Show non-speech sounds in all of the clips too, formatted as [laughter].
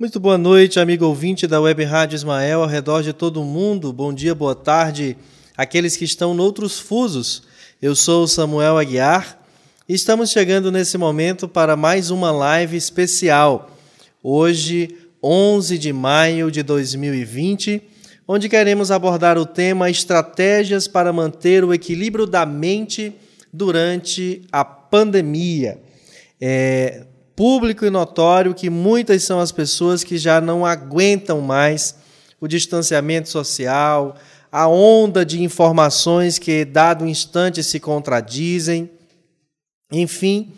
Muito boa noite, amigo ouvinte da Web Rádio Ismael, ao redor de todo o mundo. Bom dia, boa tarde, aqueles que estão noutros fusos. Eu sou Samuel Aguiar e estamos chegando nesse momento para mais uma live especial. Hoje, 11 de maio de 2020, onde queremos abordar o tema Estratégias para manter o equilíbrio da mente durante a pandemia. É, público e notório que muitas são as pessoas que já não aguentam mais o distanciamento social, a onda de informações que, dado instante, se contradizem, enfim,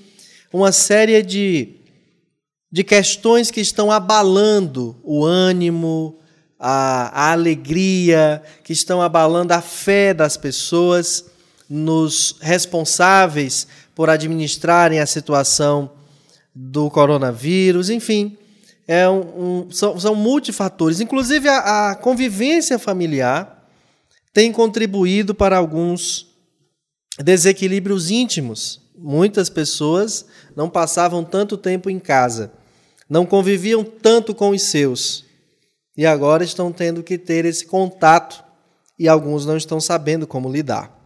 uma série de, de questões que estão abalando o ânimo, a, a alegria, que estão abalando a fé das pessoas nos responsáveis por administrarem a situação do coronavírus, enfim, é um, um, são, são multifatores. Inclusive, a, a convivência familiar tem contribuído para alguns desequilíbrios íntimos. Muitas pessoas não passavam tanto tempo em casa, não conviviam tanto com os seus, e agora estão tendo que ter esse contato e alguns não estão sabendo como lidar.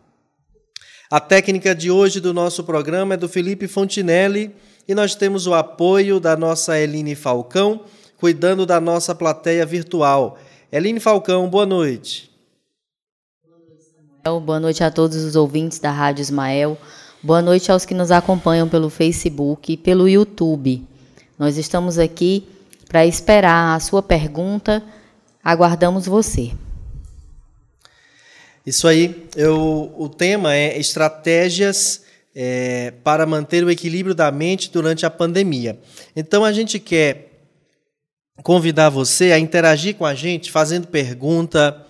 A técnica de hoje do nosso programa é do Felipe Fontinelli e nós temos o apoio da nossa Eline Falcão, cuidando da nossa plateia virtual. Eline Falcão, boa noite. Boa noite a todos os ouvintes da Rádio Ismael. Boa noite aos que nos acompanham pelo Facebook e pelo YouTube. Nós estamos aqui para esperar a sua pergunta. Aguardamos você. Isso aí. Eu, o tema é estratégias é, para manter o equilíbrio da mente durante a pandemia. Então a gente quer convidar você a interagir com a gente, fazendo pergunta,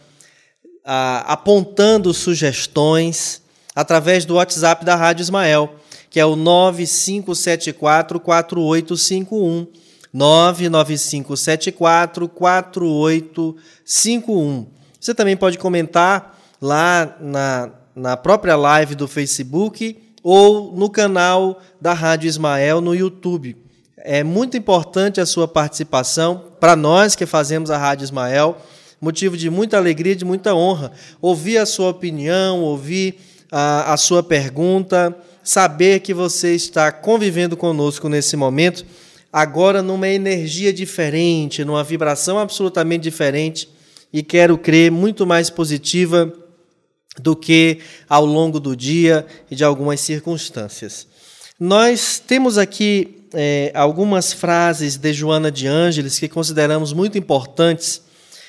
a, apontando sugestões através do WhatsApp da Rádio Ismael, que é o 9574 4851. 99574 4851. Você também pode comentar lá na, na própria live do Facebook ou no canal da Rádio Ismael no YouTube. É muito importante a sua participação para nós que fazemos a Rádio Ismael, motivo de muita alegria, de muita honra. Ouvir a sua opinião, ouvir a, a sua pergunta, saber que você está convivendo conosco nesse momento, agora numa energia diferente, numa vibração absolutamente diferente e quero crer muito mais positiva do que ao longo do dia e de algumas circunstâncias. Nós temos aqui é, algumas frases de Joana de Ângeles que consideramos muito importantes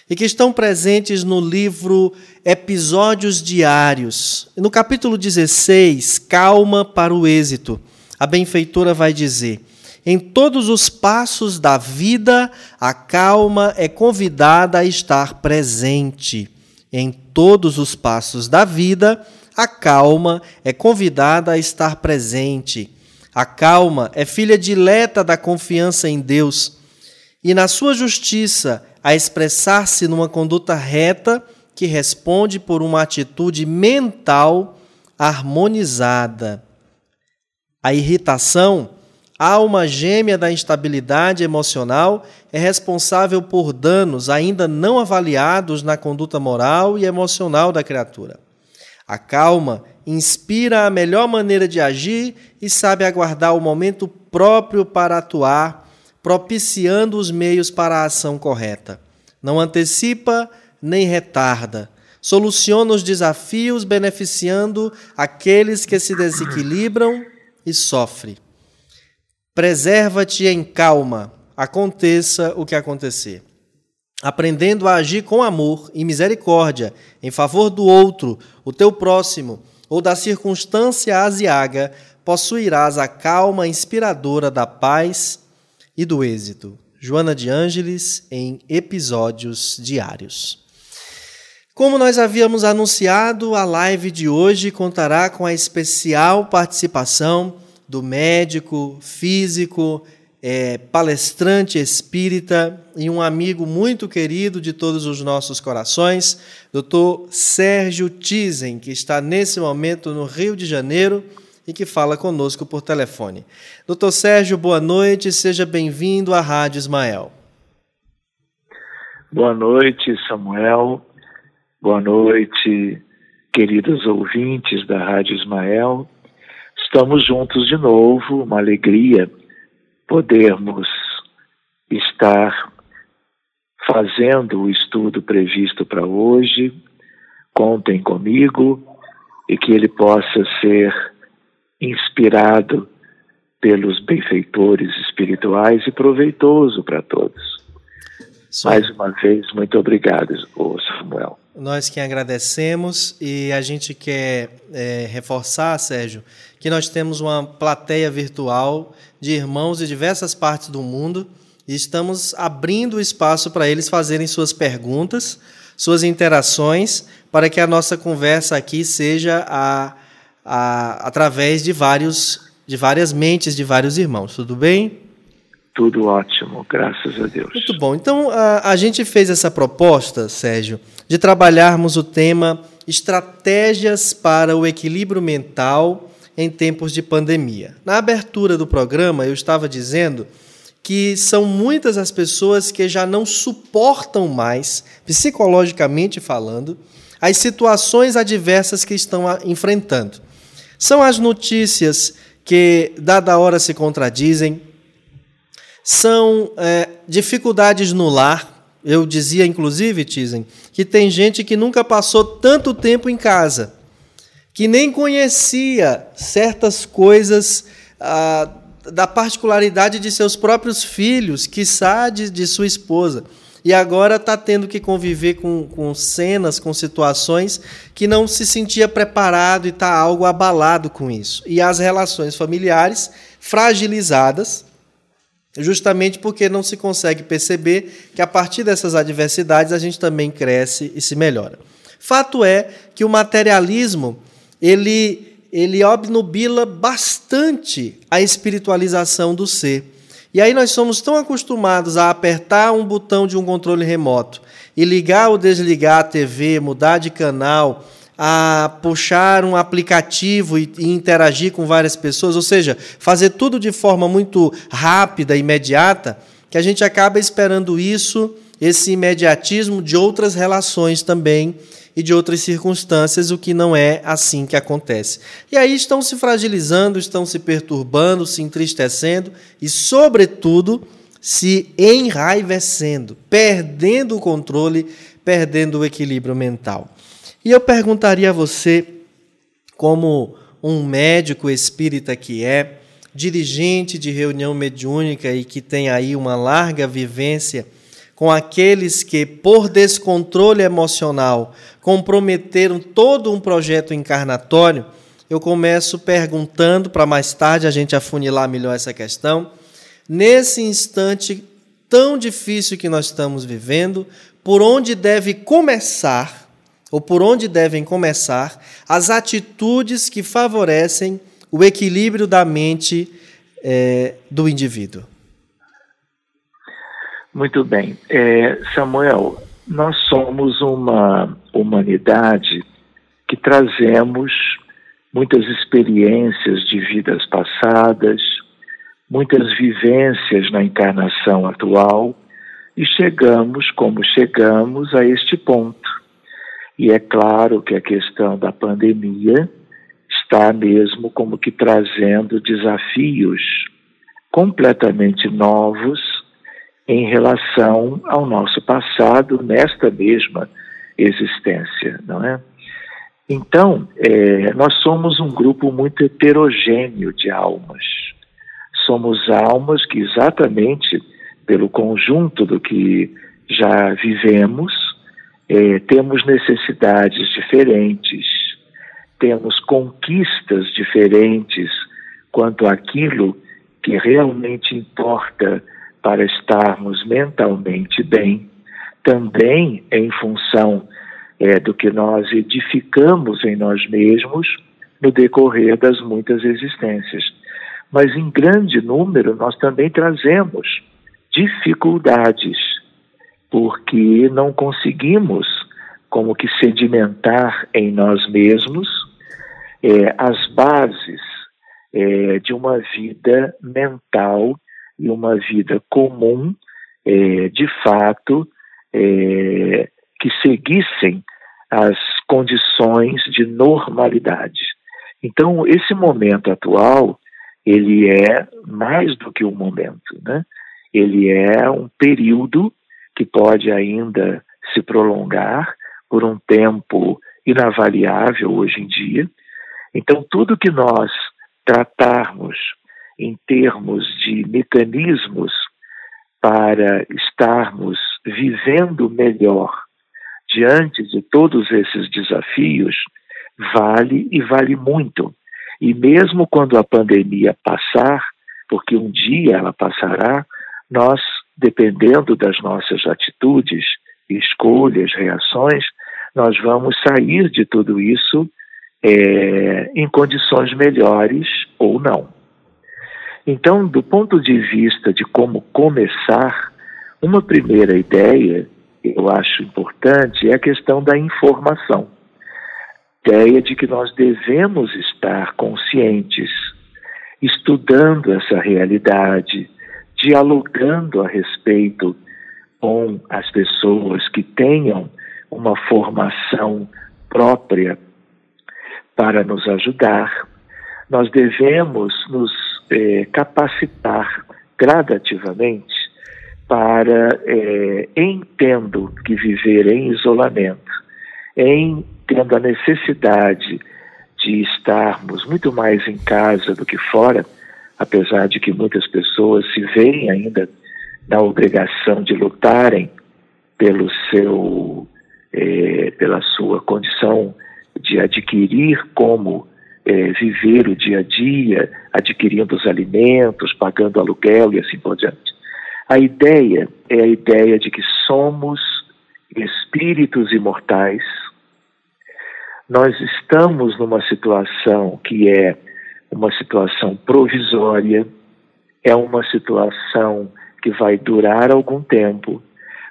e que estão presentes no livro Episódios Diários. No capítulo 16, Calma para o Êxito, a benfeitora vai dizer: Em todos os passos da vida, a calma é convidada a estar presente. Em todos os passos da vida, a calma é convidada a estar presente. A calma é filha dileta da confiança em Deus e na sua justiça a expressar-se numa conduta reta que responde por uma atitude mental harmonizada. A irritação, alma gêmea da instabilidade emocional, é responsável por danos ainda não avaliados na conduta moral e emocional da criatura. A calma inspira a melhor maneira de agir e sabe aguardar o momento próprio para atuar, propiciando os meios para a ação correta. Não antecipa nem retarda. Soluciona os desafios beneficiando aqueles que se desequilibram e sofrem. Preserva-te em calma, aconteça o que acontecer. Aprendendo a agir com amor e misericórdia em favor do outro, o teu próximo, ou da circunstância aziaga, possuirás a calma inspiradora da paz e do êxito. Joana de Ângeles, em Episódios Diários. Como nós havíamos anunciado, a live de hoje contará com a especial participação do médico, físico, é, palestrante espírita e um amigo muito querido de todos os nossos corações, Dr. Sérgio Tizen, que está nesse momento no Rio de Janeiro e que fala conosco por telefone. Doutor Sérgio, boa noite, seja bem-vindo à Rádio Ismael. Boa noite, Samuel. Boa noite, queridos ouvintes da Rádio Ismael. Estamos juntos de novo, uma alegria podermos estar fazendo o estudo previsto para hoje. Contem comigo e que ele possa ser inspirado pelos benfeitores espirituais e proveitoso para todos. Mais uma vez, muito obrigado, Samuel. Nós que agradecemos e a gente quer é, reforçar, Sérgio, que nós temos uma plateia virtual de irmãos de diversas partes do mundo e estamos abrindo espaço para eles fazerem suas perguntas, suas interações, para que a nossa conversa aqui seja a, a, através de, vários, de várias mentes de vários irmãos. Tudo bem? Tudo ótimo, graças a Deus. Muito bom. Então, a, a gente fez essa proposta, Sérgio, de trabalharmos o tema Estratégias para o Equilíbrio Mental em Tempos de Pandemia. Na abertura do programa, eu estava dizendo que são muitas as pessoas que já não suportam mais, psicologicamente falando, as situações adversas que estão enfrentando. São as notícias que, dada hora, se contradizem, são é, dificuldades no lar. Eu dizia, inclusive, Tizen, que tem gente que nunca passou tanto tempo em casa, que nem conhecia certas coisas ah, da particularidade de seus próprios filhos, quiçá de, de sua esposa. E agora está tendo que conviver com, com cenas, com situações que não se sentia preparado e está algo abalado com isso. E as relações familiares fragilizadas justamente porque não se consegue perceber que a partir dessas adversidades a gente também cresce e se melhora. Fato é que o materialismo ele ele obnubila bastante a espiritualização do ser. E aí nós somos tão acostumados a apertar um botão de um controle remoto e ligar ou desligar a TV, mudar de canal, a puxar um aplicativo e, e, interagir com várias pessoas, ou seja, fazer tudo de forma muito rápida, imediata, que a gente acaba esperando isso, esse imediatismo de outras relações também e de outras circunstâncias, o que não é assim que acontece. E aí estão se fragilizando, estão se perturbando, se entristecendo e, sobretudo, se enraivecendo, perdendo o controle, perdendo o equilíbrio mental. E eu perguntaria a você, como um médico espírita que é, dirigente de reunião mediúnica e que tem aí uma larga vivência com aqueles que, por descontrole emocional, comprometeram todo um projeto encarnatório, eu começo perguntando, para mais tarde a gente afunilar melhor essa questão, nesse instante tão difícil que nós estamos vivendo, por onde deve começar ou por onde devem começar as atitudes que favorecem o equilíbrio da mente é, do indivíduo. Muito bem. É, Samuel, nós somos uma humanidade que trazemos muitas experiências de vidas passadas, muitas vivências na encarnação atual e chegamos como chegamos a este ponto. E é claro que a questão da pandemia está mesmo como que trazendo desafios completamente novos em relação ao nosso passado nesta mesma existência, não é? Então, é, nós somos um grupo muito heterogêneo de almas. Somos almas que, exatamente pelo conjunto do que já vivemos, é, temos necessidades diferentes, temos conquistas diferentes quanto àquilo que realmente importa para estarmos mentalmente bem, também em função é, do que nós edificamos em nós mesmos no decorrer das muitas existências. Mas em grande número nós também trazemos dificuldades porque não conseguimos como que sedimentar em nós mesmos é, as bases é, de uma vida mental e uma vida comum, é, de fato, é, que seguissem as condições de normalidade. Então, esse momento atual, ele é mais do que um momento, né? Ele é um período que pode ainda se prolongar por um tempo inavaliável hoje em dia. Então, tudo que nós tratarmos em termos de mecanismos para estarmos vivendo melhor diante de todos esses desafios, vale e vale muito. E mesmo quando a pandemia passar, porque um dia ela passará, nós, dependendo das nossas atitudes, escolhas, reações, nós vamos sair de tudo isso é, em condições melhores ou não. Então, do ponto de vista de como começar, uma primeira ideia, eu acho importante, é a questão da informação. Ideia de que nós devemos estar conscientes, estudando essa realidade, dialogando a respeito com as pessoas que tenham uma formação própria para nos ajudar. Nós devemos nos é, capacitar gradativamente para, é, entendo que viver em isolamento, em tendo a necessidade de estarmos muito mais em casa do que fora, apesar de que muitas pessoas se veem ainda na obrigação de lutarem pelo seu, é, pela sua condição de adquirir como é, viver o dia a dia, adquirindo os alimentos, pagando aluguel e assim por diante. A ideia é a ideia de que somos espíritos imortais. Nós estamos numa situação que é uma situação provisória, é uma situação que vai durar algum tempo,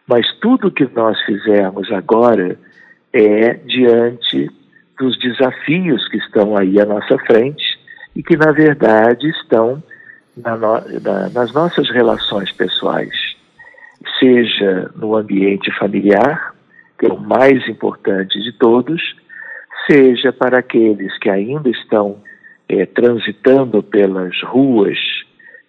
mas tudo que nós fizermos agora é diante dos desafios que estão aí à nossa frente e que, na verdade, estão na no, na, nas nossas relações pessoais, seja no ambiente familiar, que é o mais importante de todos, seja para aqueles que ainda estão é, transitando pelas ruas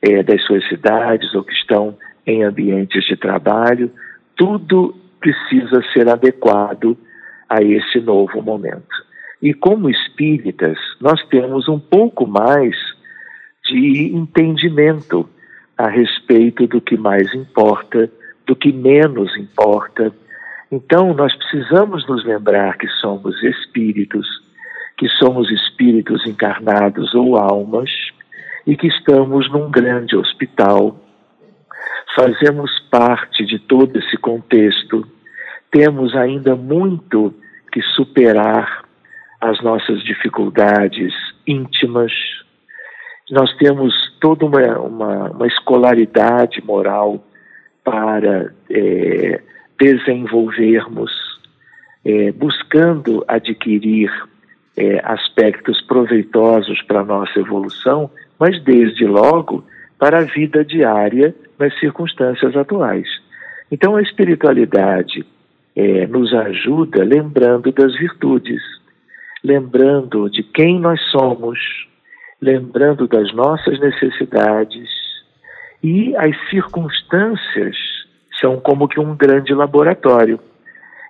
é, das suas cidades ou que estão em ambientes de trabalho, tudo precisa ser adequado a esse novo momento. E como espíritas, nós temos um pouco mais de entendimento a respeito do que mais importa, do que menos importa. Então, nós precisamos nos lembrar que somos espíritos, que somos espíritos encarnados ou almas e que estamos num grande hospital. Fazemos parte de todo esse contexto. Temos ainda muito que superar as nossas dificuldades íntimas. Nós temos toda uma, uma, uma escolaridade moral para é, desenvolvermos, é, buscando adquirir é, aspectos proveitosos para a nossa evolução, mas desde logo para a vida diária nas circunstâncias atuais. Então, a espiritualidade é, nos ajuda lembrando das virtudes lembrando de quem nós somos, lembrando das nossas necessidades e as circunstâncias são como que um grande laboratório.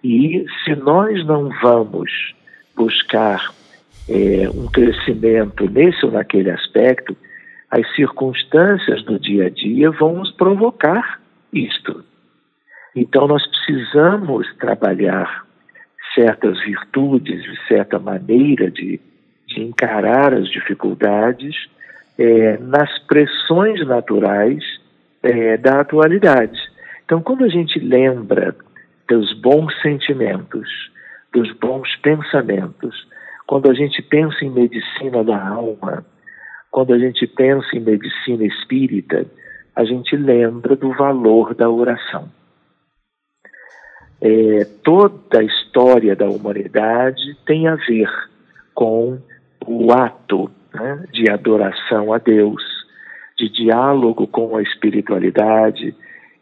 E se nós não vamos buscar é, um crescimento nesse ou naquele aspecto, as circunstâncias do dia a dia vão nos provocar isto. Então nós precisamos trabalhar certas virtudes, de certa maneira de, de encarar as dificuldades é, nas pressões naturais é, da atualidade. Então, quando a gente lembra dos bons sentimentos, dos bons pensamentos, quando a gente pensa em medicina da alma, quando a gente pensa em medicina espírita, a gente lembra do valor da oração é, toda a história da humanidade tem a ver com o ato né, de adoração a Deus, de diálogo com a espiritualidade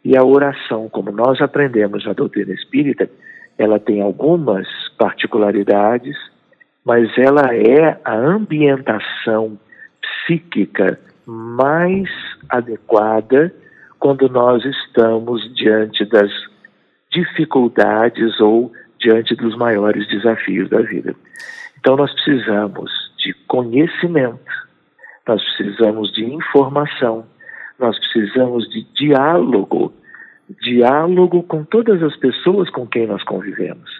E a oração, como nós aprendemos na doutrina espírita, ela tem algumas particularidades, mas ela é a ambientação psíquica mais adequada quando nós estamos diante das dificuldades ou diante dos maiores desafios da vida. Então, nós precisamos de conhecimento, nós precisamos de informação, nós precisamos de diálogo diálogo com todas as pessoas com quem nós convivemos.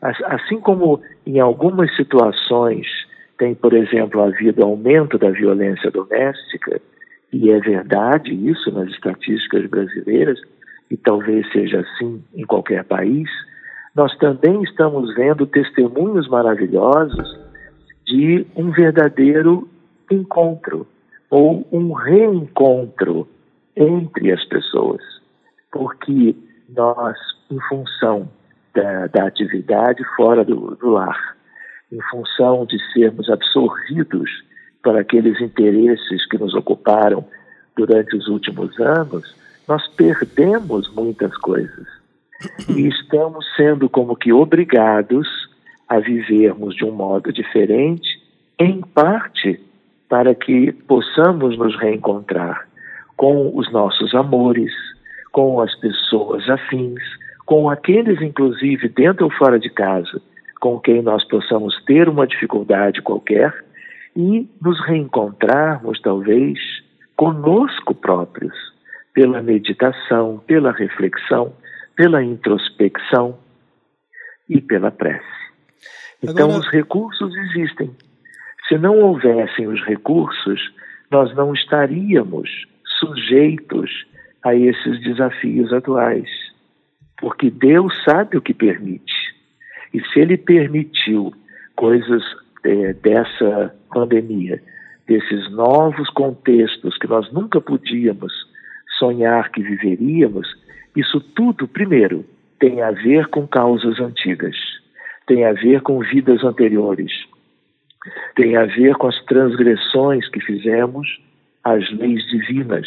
Assim como em algumas situações tem, por exemplo, havido aumento da violência doméstica, e é verdade isso nas estatísticas brasileiras, e talvez seja assim em qualquer país, nós também estamos vendo testemunhos maravilhosos de um verdadeiro encontro ou um reencontro entre as pessoas, porque nós, em função da, da atividade fora do, do lar, em função de sermos absorvidos por aqueles interesses que nos ocuparam durante os últimos anos, nós perdemos muitas coisas. E estamos sendo como que obrigados a vivermos de um modo diferente, em parte para que possamos nos reencontrar com os nossos amores, com as pessoas afins, com aqueles, inclusive, dentro ou fora de casa, com quem nós possamos ter uma dificuldade qualquer e nos reencontrarmos, talvez, conosco próprios, pela meditação, pela reflexão, pela introspecção e pela prece. Então, Agora... os recursos existem. Se não houvessem os recursos, nós não estaríamos sujeitos a esses desafios atuais. Porque Deus sabe o que permite. E se Ele permitiu coisas é, dessa pandemia, desses novos contextos que nós nunca podíamos sonhar que viveríamos, isso tudo, primeiro, tem a ver com causas antigas, tem a ver com vidas anteriores, tem a ver com as transgressões que fizemos às leis divinas.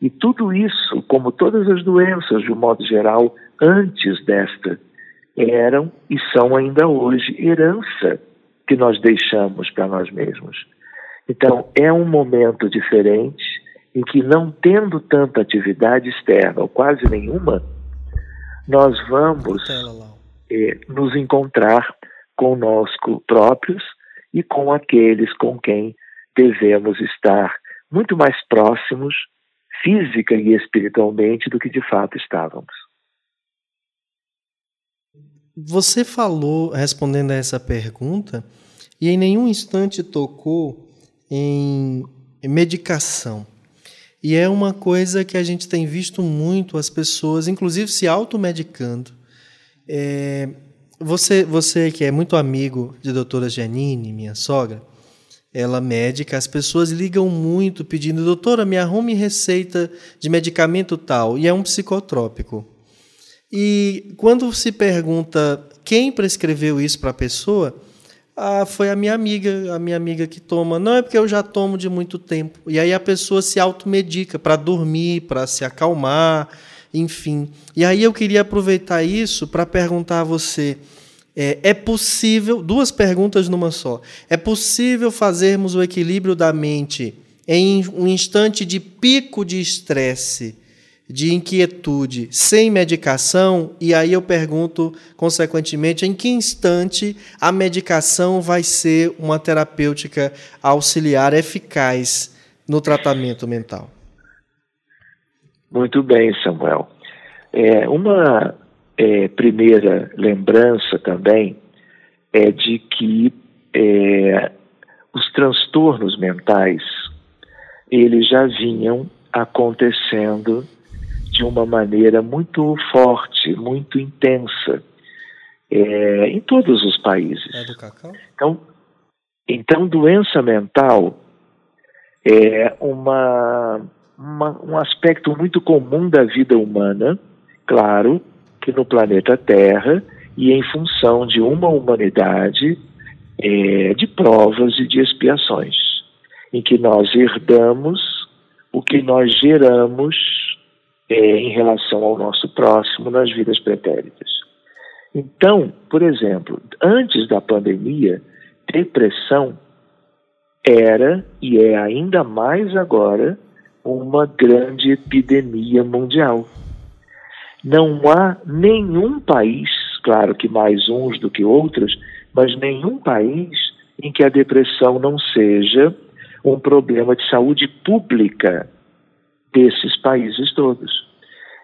E tudo isso, como todas as doenças de um modo geral, antes desta, eram e são ainda hoje herança que nós deixamos para nós mesmos. Então, é um momento diferente em que, não tendo tanta atividade externa, ou quase nenhuma, nós vamos eh, nos encontrar conosco próprios e com aqueles com quem devemos estar muito mais próximos, física e espiritualmente, do que de fato estávamos. Você falou, respondendo a essa pergunta, e em nenhum instante tocou em medicação. E é uma coisa que a gente tem visto muito as pessoas, inclusive se automedicando. É, você, você que é muito amigo de doutora Janine, minha sogra, ela médica, as pessoas ligam muito pedindo, doutora, me arrume receita de medicamento tal, e é um psicotrópico. E quando se pergunta quem prescreveu isso para a pessoa, ah, foi a minha amiga, a minha amiga que toma. Não é porque eu já tomo de muito tempo. E aí a pessoa se automedica para dormir, para se acalmar, enfim. E aí eu queria aproveitar isso para perguntar a você. É, é, possível, duas perguntas numa só. É possível fazermos o equilíbrio da mente em um instante de pico de estresse de inquietude sem medicação, e aí eu pergunto, consequentemente, em que instante a medicação vai ser uma terapêutica auxiliar eficaz no tratamento mental? Muito bem, Samuel. É, uma é, primeira lembrança também é de que é, os transtornos mentais eles já vinham acontecendo de uma maneira muito forte, muito intensa, é, em todos os países. É do cacau? Então, então, doença mental é uma, uma, um aspecto muito comum da vida humana, claro, que no planeta Terra e em função de uma humanidade é, de provas e de expiações, em que nós herdamos o que nós geramos em relação ao nosso próximo nas vidas pretéritas. Então, por exemplo, antes da pandemia, depressão era e é ainda mais agora uma grande epidemia mundial. Não há nenhum país, claro que mais uns do que outros, mas nenhum país em que a depressão não seja um problema de saúde pública desses países todos.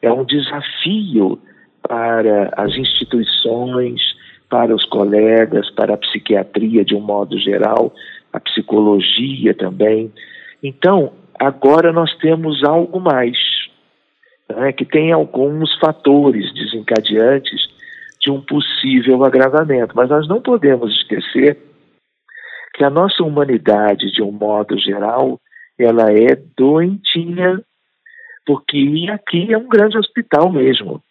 É um desafio para as instituições, para os colegas, para a psiquiatria de um modo geral, a psicologia também. Então, agora nós temos algo mais, né, que tem alguns fatores desencadeantes de um possível agravamento. Mas nós não podemos esquecer que a nossa humanidade, de um modo geral, ela é doentinha, porque aqui é um grande hospital mesmo.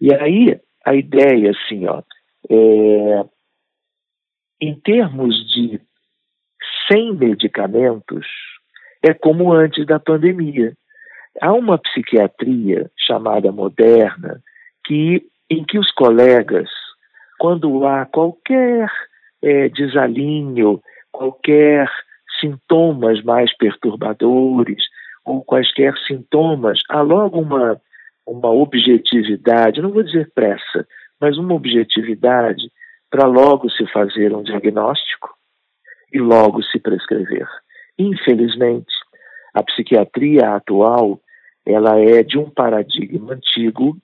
E aí a ideia, assim, ó, é, em termos de sem medicamentos, é como antes da pandemia. Há uma psiquiatria chamada moderna que, em que os colegas, quando há qualquer é, desalinho, qualquer sintomas mais perturbadores ou quaisquer sintomas, há logo uma, uma objetividade, não vou dizer pressa, mas uma objetividade para logo se fazer um diagnóstico e logo se prescrever. Infelizmente, a psiquiatria atual ela é de um paradigma antigo,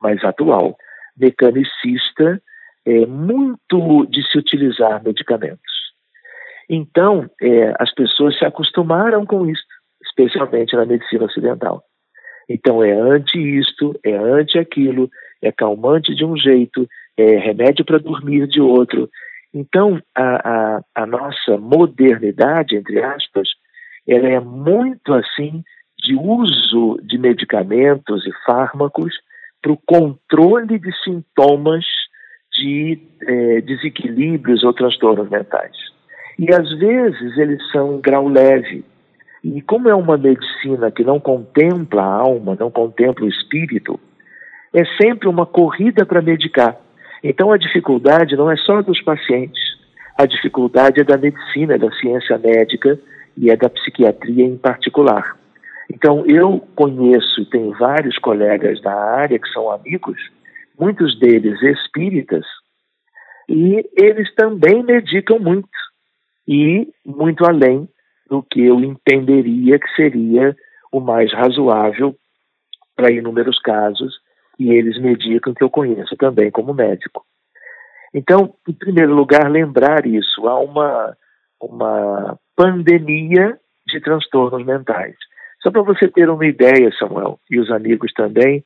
mas atual, mecanicista, é, muito de se utilizar medicamentos. Então, é, as pessoas se acostumaram com isso, especialmente na medicina ocidental. Então, é anti isto, é anti aquilo, é calmante de um jeito, é remédio para dormir de outro, então, a, a, a nossa modernidade, entre aspas, ela é muito assim de uso de medicamentos e fármacos para o controle de sintomas de é, desequilíbrios ou transtornos mentais. E às vezes eles são grau leve. E como é uma medicina que não contempla a alma, não contempla o espírito, é sempre uma corrida para medicar. Então a dificuldade não é só dos pacientes, a dificuldade é da medicina, da ciência médica e é da psiquiatria em particular. Então eu conheço e tenho vários colegas da área que são amigos, muitos deles espíritas, e eles também medicam muito e muito além do que eu entenderia que seria o mais razoável para inúmeros casos e eles medicam que eu conheço também como médico. Então, em primeiro lugar, lembrar isso. Há uma, uma pandemia de transtornos mentais. Só para você ter uma ideia, Samuel, e os amigos também,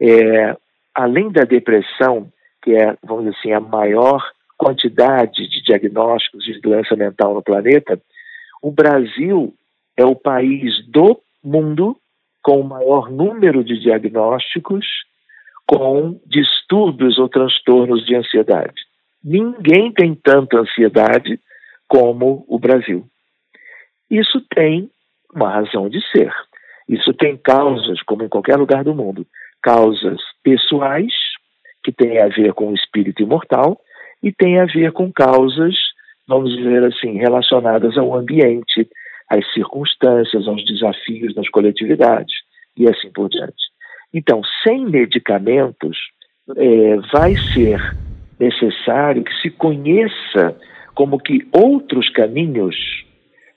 é, além da depressão, que é, vamos dizer assim, a maior quantidade de diagnósticos de doença mental no planeta, o Brasil é o país do mundo com o maior número de diagnósticos com distúrbios ou transtornos de ansiedade. Ninguém tem tanta ansiedade como o Brasil. Isso tem uma razão de ser. Isso tem causas, como em qualquer lugar do mundo, causas pessoais, que têm a ver com o espírito imortal, e tem a ver com causas, vamos dizer assim, relacionadas ao ambiente, às circunstâncias, aos desafios das coletividades e assim por diante. Então, sem medicamentos, é, vai ser necessário que se conheça como que outros caminhos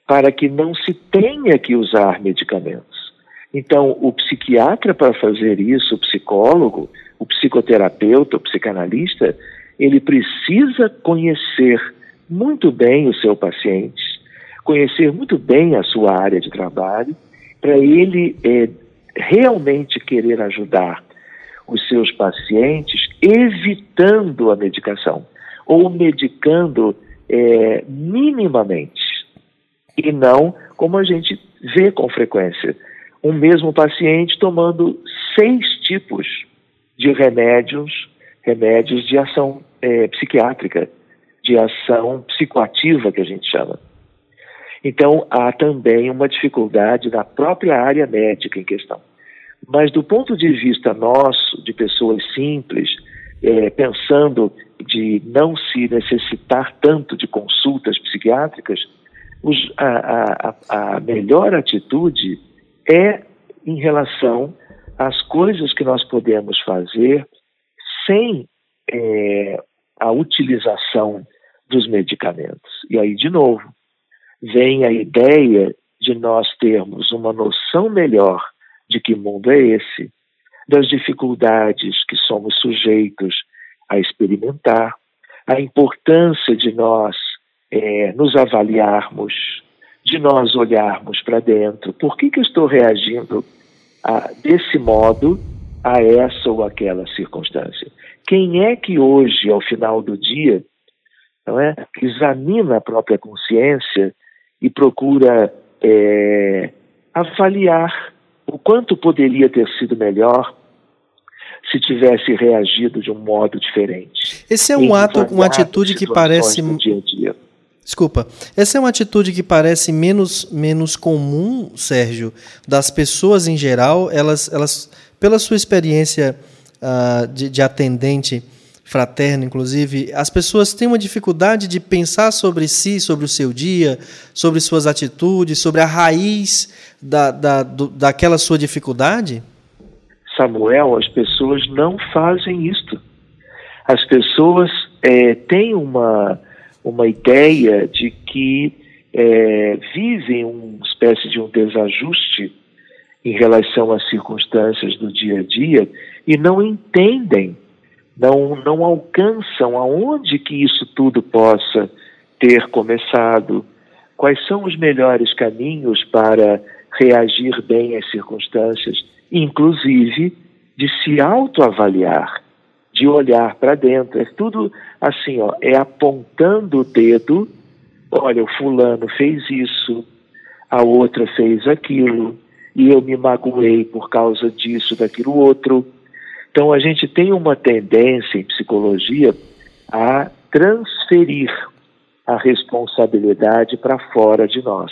para que não se tenha que usar medicamentos. Então, o psiquiatra, para fazer isso, o psicólogo, o psicoterapeuta, o psicanalista, ele precisa conhecer muito bem o seu paciente, conhecer muito bem a sua área de trabalho, para ele é, realmente querer ajudar os seus pacientes evitando a medicação ou medicando é, minimamente e não como a gente vê com frequência um mesmo paciente tomando seis tipos de remédios remédios de ação é, psiquiátrica de ação psicoativa que a gente chama. Então há também uma dificuldade na própria área médica em questão. Mas do ponto de vista nosso, de pessoas simples, é, pensando de não se necessitar tanto de consultas psiquiátricas, os, a, a, a melhor atitude é em relação às coisas que nós podemos fazer sem é, a utilização dos medicamentos. E aí, de novo, vem a ideia de nós termos uma noção melhor de que mundo é esse, das dificuldades que somos sujeitos a experimentar, a importância de nós é, nos avaliarmos, de nós olharmos para dentro. Por que, que eu estou reagindo a, desse modo a essa ou aquela circunstância? Quem é que hoje, ao final do dia, não é, examina a própria consciência e procura é, avaliar o quanto poderia ter sido melhor se tivesse reagido de um modo diferente. Esse é um ato, uma atitude que parece dia a dia. Desculpa. Essa é uma atitude que parece menos, menos comum, Sérgio, das pessoas em geral. Elas, elas pela sua experiência uh, de, de atendente fraterno, inclusive, as pessoas têm uma dificuldade de pensar sobre si, sobre o seu dia, sobre suas atitudes, sobre a raiz da, da, do, daquela sua dificuldade? Samuel, as pessoas não fazem isto. As pessoas é, têm uma, uma ideia de que é, vivem uma espécie de um desajuste em relação às circunstâncias do dia a dia e não entendem, não, não alcançam aonde que isso tudo possa ter começado, quais são os melhores caminhos para reagir bem às circunstâncias, inclusive de se autoavaliar, de olhar para dentro. É tudo assim, ó, é apontando o dedo, olha, o fulano fez isso, a outra fez aquilo, e eu me magoei por causa disso, daquilo outro. Então a gente tem uma tendência em psicologia a transferir a responsabilidade para fora de nós.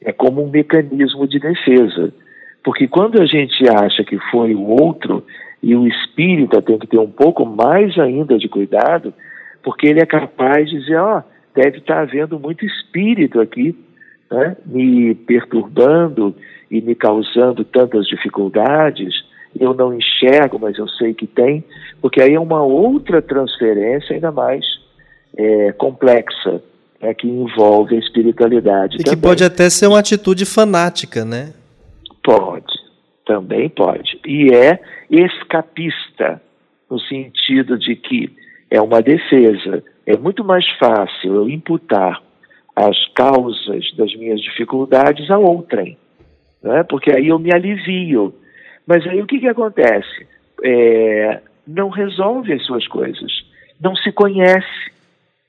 É como um mecanismo de defesa. Porque quando a gente acha que foi o outro, e o espírita tem que ter um pouco mais ainda de cuidado, porque ele é capaz de dizer: ó, oh, deve estar havendo muito espírito aqui, né, me perturbando e me causando tantas dificuldades. Eu não enxergo, mas eu sei que tem, porque aí é uma outra transferência ainda mais é, complexa é, que envolve a espiritualidade. E também. que pode até ser uma atitude fanática, né? Pode, também pode. E é escapista, no sentido de que é uma defesa. É muito mais fácil eu imputar as causas das minhas dificuldades a outrem, né? porque aí eu me alivio. Mas aí o que, que acontece? É, não resolve as suas coisas, não se conhece.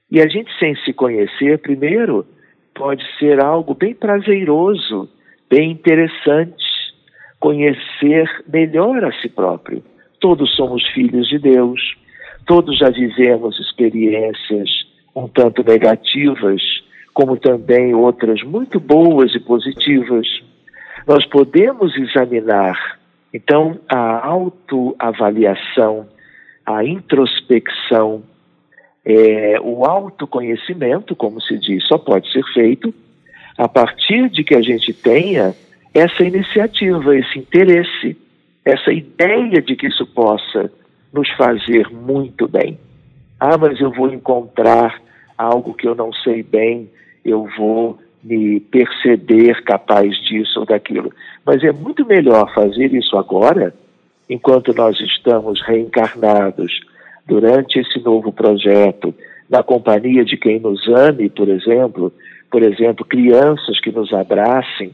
E a gente, sem se conhecer, primeiro, pode ser algo bem prazeroso, bem interessante, conhecer melhor a si próprio. Todos somos filhos de Deus, todos já vivemos experiências um tanto negativas, como também outras muito boas e positivas. Nós podemos examinar, então, a autoavaliação, a introspecção, é, o autoconhecimento, como se diz, só pode ser feito a partir de que a gente tenha essa iniciativa, esse interesse, essa ideia de que isso possa nos fazer muito bem. Ah, mas eu vou encontrar algo que eu não sei bem, eu vou me perceber capaz disso ou daquilo. Mas é muito melhor fazer isso agora, enquanto nós estamos reencarnados, durante esse novo projeto, na companhia de quem nos ame, por exemplo, por exemplo, crianças que nos abracem,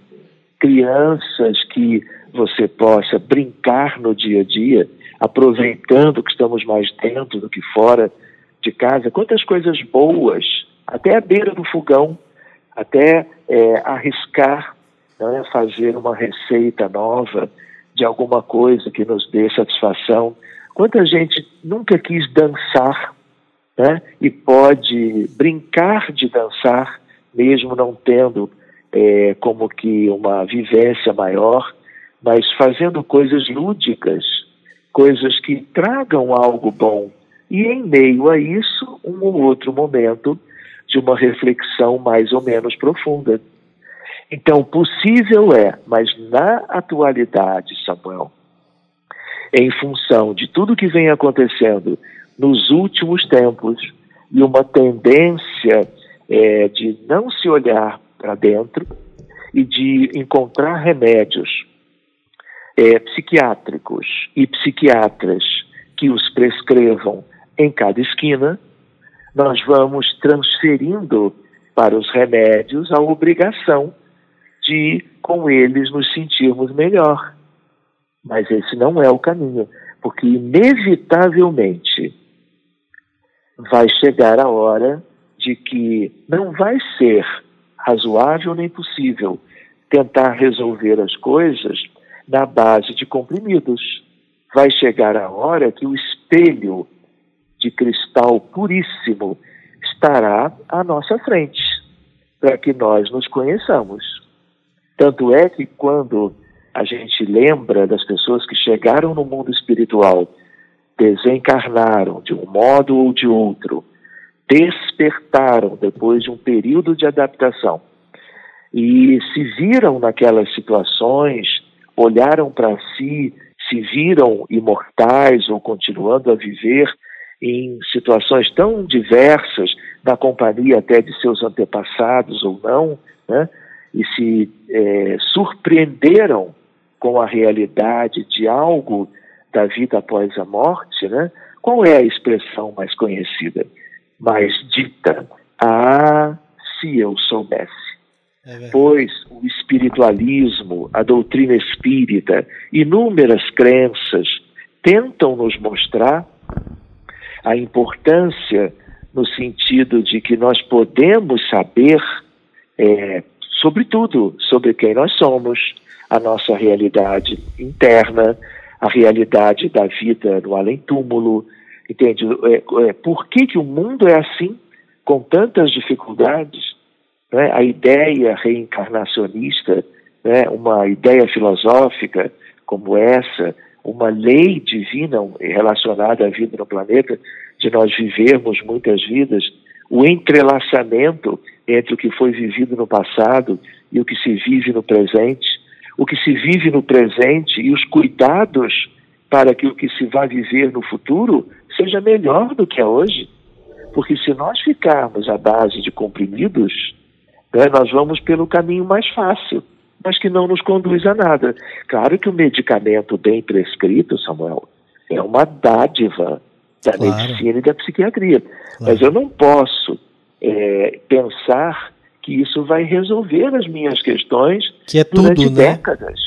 crianças que você possa brincar no dia a dia, aproveitando que estamos mais dentro do que fora de casa. Quantas coisas boas, até à beira do fogão, até é, arriscar né, fazer uma receita nova de alguma coisa que nos dê satisfação. Quanta gente nunca quis dançar né, e pode brincar de dançar, mesmo não tendo é, como que uma vivência maior, mas fazendo coisas lúdicas, coisas que tragam algo bom. E em meio a isso, um ou outro momento de uma reflexão mais ou menos profunda. Então, possível é, mas na atualidade, Samuel, em função de tudo que vem acontecendo nos últimos tempos e uma tendência é, de não se olhar para dentro e de encontrar remédios é, psiquiátricos e psiquiatras que os prescrevam em cada esquina, nós vamos transferindo para os remédios a obrigação de, com eles, nos sentirmos melhor. Mas esse não é o caminho, porque inevitavelmente vai chegar a hora de que não vai ser razoável nem possível tentar resolver as coisas na base de comprimidos. Vai chegar a hora que o espelho de cristal puríssimo estará à nossa frente, para que nós nos conheçamos. Tanto é que quando a gente lembra das pessoas que chegaram no mundo espiritual, desencarnaram de um modo ou de outro, despertaram depois de um período de adaptação e se viram naquelas situações, olharam para si, se viram imortais ou continuando a viver em situações tão diversas, na companhia até de seus antepassados ou não, né? E se é, surpreenderam com a realidade de algo da vida após a morte, né? qual é a expressão mais conhecida, mais dita? Ah, se eu soubesse. É pois o espiritualismo, a doutrina espírita, inúmeras crenças tentam nos mostrar a importância no sentido de que nós podemos saber é, sobre tudo, sobre quem nós somos, a nossa realidade interna, a realidade da vida no além-túmulo, entende? É, é, por que, que o mundo é assim, com tantas dificuldades? Né? A ideia reencarnacionista, né? uma ideia filosófica como essa, uma lei divina relacionada à vida no planeta, de nós vivermos muitas vidas, o entrelaçamento entre o que foi vivido no passado e o que se vive no presente, o que se vive no presente e os cuidados para que o que se vai viver no futuro seja melhor do que é hoje. Porque se nós ficarmos à base de comprimidos, né, nós vamos pelo caminho mais fácil mas que não nos conduz a nada. Claro que o medicamento bem prescrito, Samuel, é uma dádiva da claro. medicina e da psiquiatria. Claro. Mas eu não posso é, pensar que isso vai resolver as minhas questões que é durante tudo, né? décadas.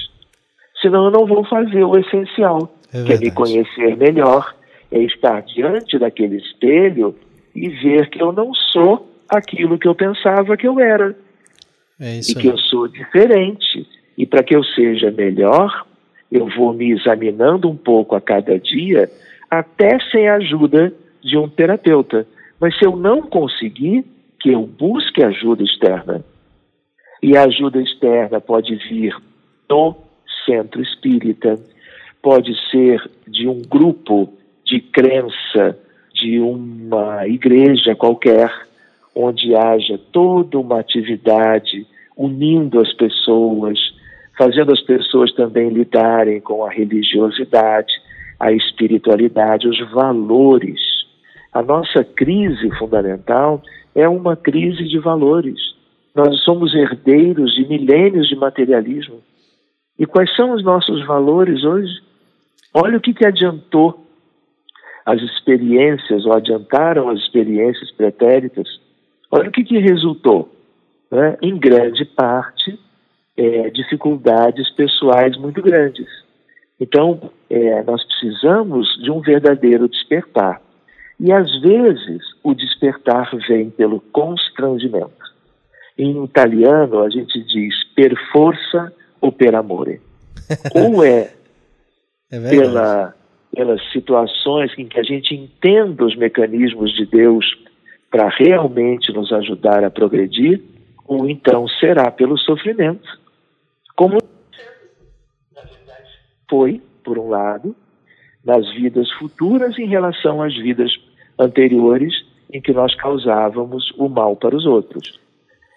Senão eu não vou fazer o essencial, é que é me conhecer melhor, é estar diante daquele espelho e ver que eu não sou aquilo que eu pensava que eu era. É e que eu sou diferente. E para que eu seja melhor, eu vou me examinando um pouco a cada dia, até sem a ajuda de um terapeuta. Mas se eu não conseguir, que eu busque ajuda externa. E a ajuda externa pode vir do centro espírita, pode ser de um grupo de crença, de uma igreja qualquer, onde haja toda uma atividade unindo as pessoas, fazendo as pessoas também lidarem com a religiosidade, a espiritualidade, os valores. A nossa crise fundamental é uma crise de valores. Nós somos herdeiros de milênios de materialismo. E quais são os nossos valores hoje? Olha o que, que adiantou as experiências, ou adiantaram as experiências pretéritas. Olha o que, que resultou né, em grande parte, é, dificuldades pessoais muito grandes. Então, é, nós precisamos de um verdadeiro despertar. E às vezes o despertar vem pelo constrangimento. Em italiano a gente diz per força ou per amore. [laughs] ou é, é pela, pelas situações em que a gente entenda os mecanismos de Deus para realmente nos ajudar a progredir, ou então será pelo sofrimento. Como foi, por um lado, nas vidas futuras em relação às vidas anteriores em que nós causávamos o mal para os outros.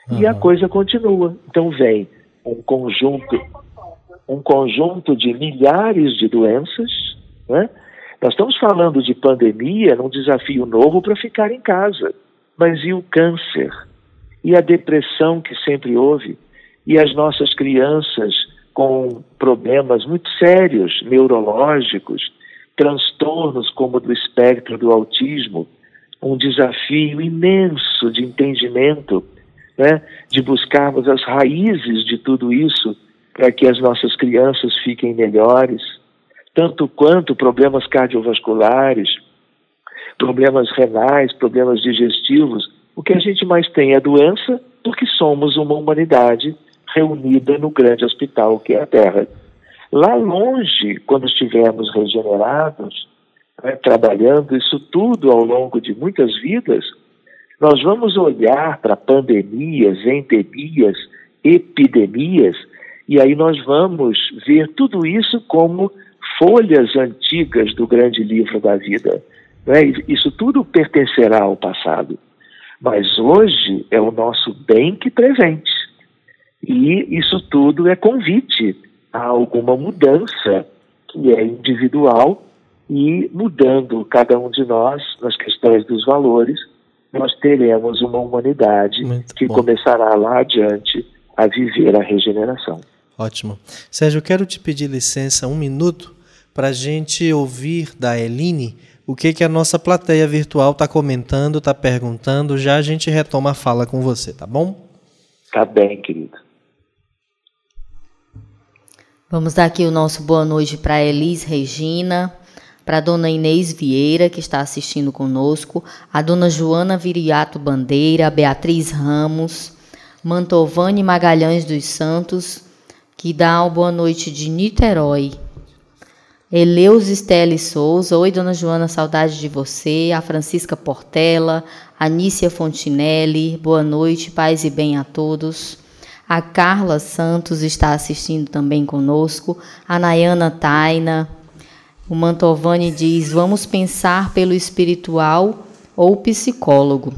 Uhum. E a coisa continua. Então vem um conjunto, um conjunto de milhares de doenças. Né? Nós estamos falando de pandemia, num desafio novo para ficar em casa. Mas e o câncer? E a depressão que sempre houve? E as nossas crianças com problemas muito sérios, neurológicos, transtornos como o do espectro do autismo, um desafio imenso de entendimento, né, de buscarmos as raízes de tudo isso para que as nossas crianças fiquem melhores, tanto quanto problemas cardiovasculares, problemas renais, problemas digestivos. O que a gente mais tem é doença, porque somos uma humanidade reunida no grande hospital que é a Terra. Lá longe, quando estivermos regenerados, né, trabalhando isso tudo ao longo de muitas vidas, nós vamos olhar para pandemias, endemias, epidemias, e aí nós vamos ver tudo isso como folhas antigas do grande livro da vida. Né? Isso tudo pertencerá ao passado. Mas hoje é o nosso bem que presente. E isso tudo é convite a alguma mudança que é individual e mudando cada um de nós nas questões dos valores, nós teremos uma humanidade Muito que bom. começará lá adiante a viver a regeneração. Ótimo. Sérgio, eu quero te pedir licença um minuto para a gente ouvir da Eline o que, que a nossa plateia virtual está comentando, está perguntando. Já a gente retoma a fala com você, tá bom? Tá bem, querido. Vamos dar aqui o nosso boa noite para Elis Regina, para dona Inês Vieira, que está assistindo conosco, a dona Joana Viriato Bandeira, Beatriz Ramos, Mantovani Magalhães dos Santos, que dá uma boa noite de Niterói. Eleus Estelle Souza, oi dona Joana, saudade de você. A Francisca Portela, Anícia Fontinelli, boa noite, paz e bem a todos. A Carla Santos está assistindo também conosco. A Nayana Taina, o Mantovani diz: vamos pensar pelo espiritual ou psicólogo.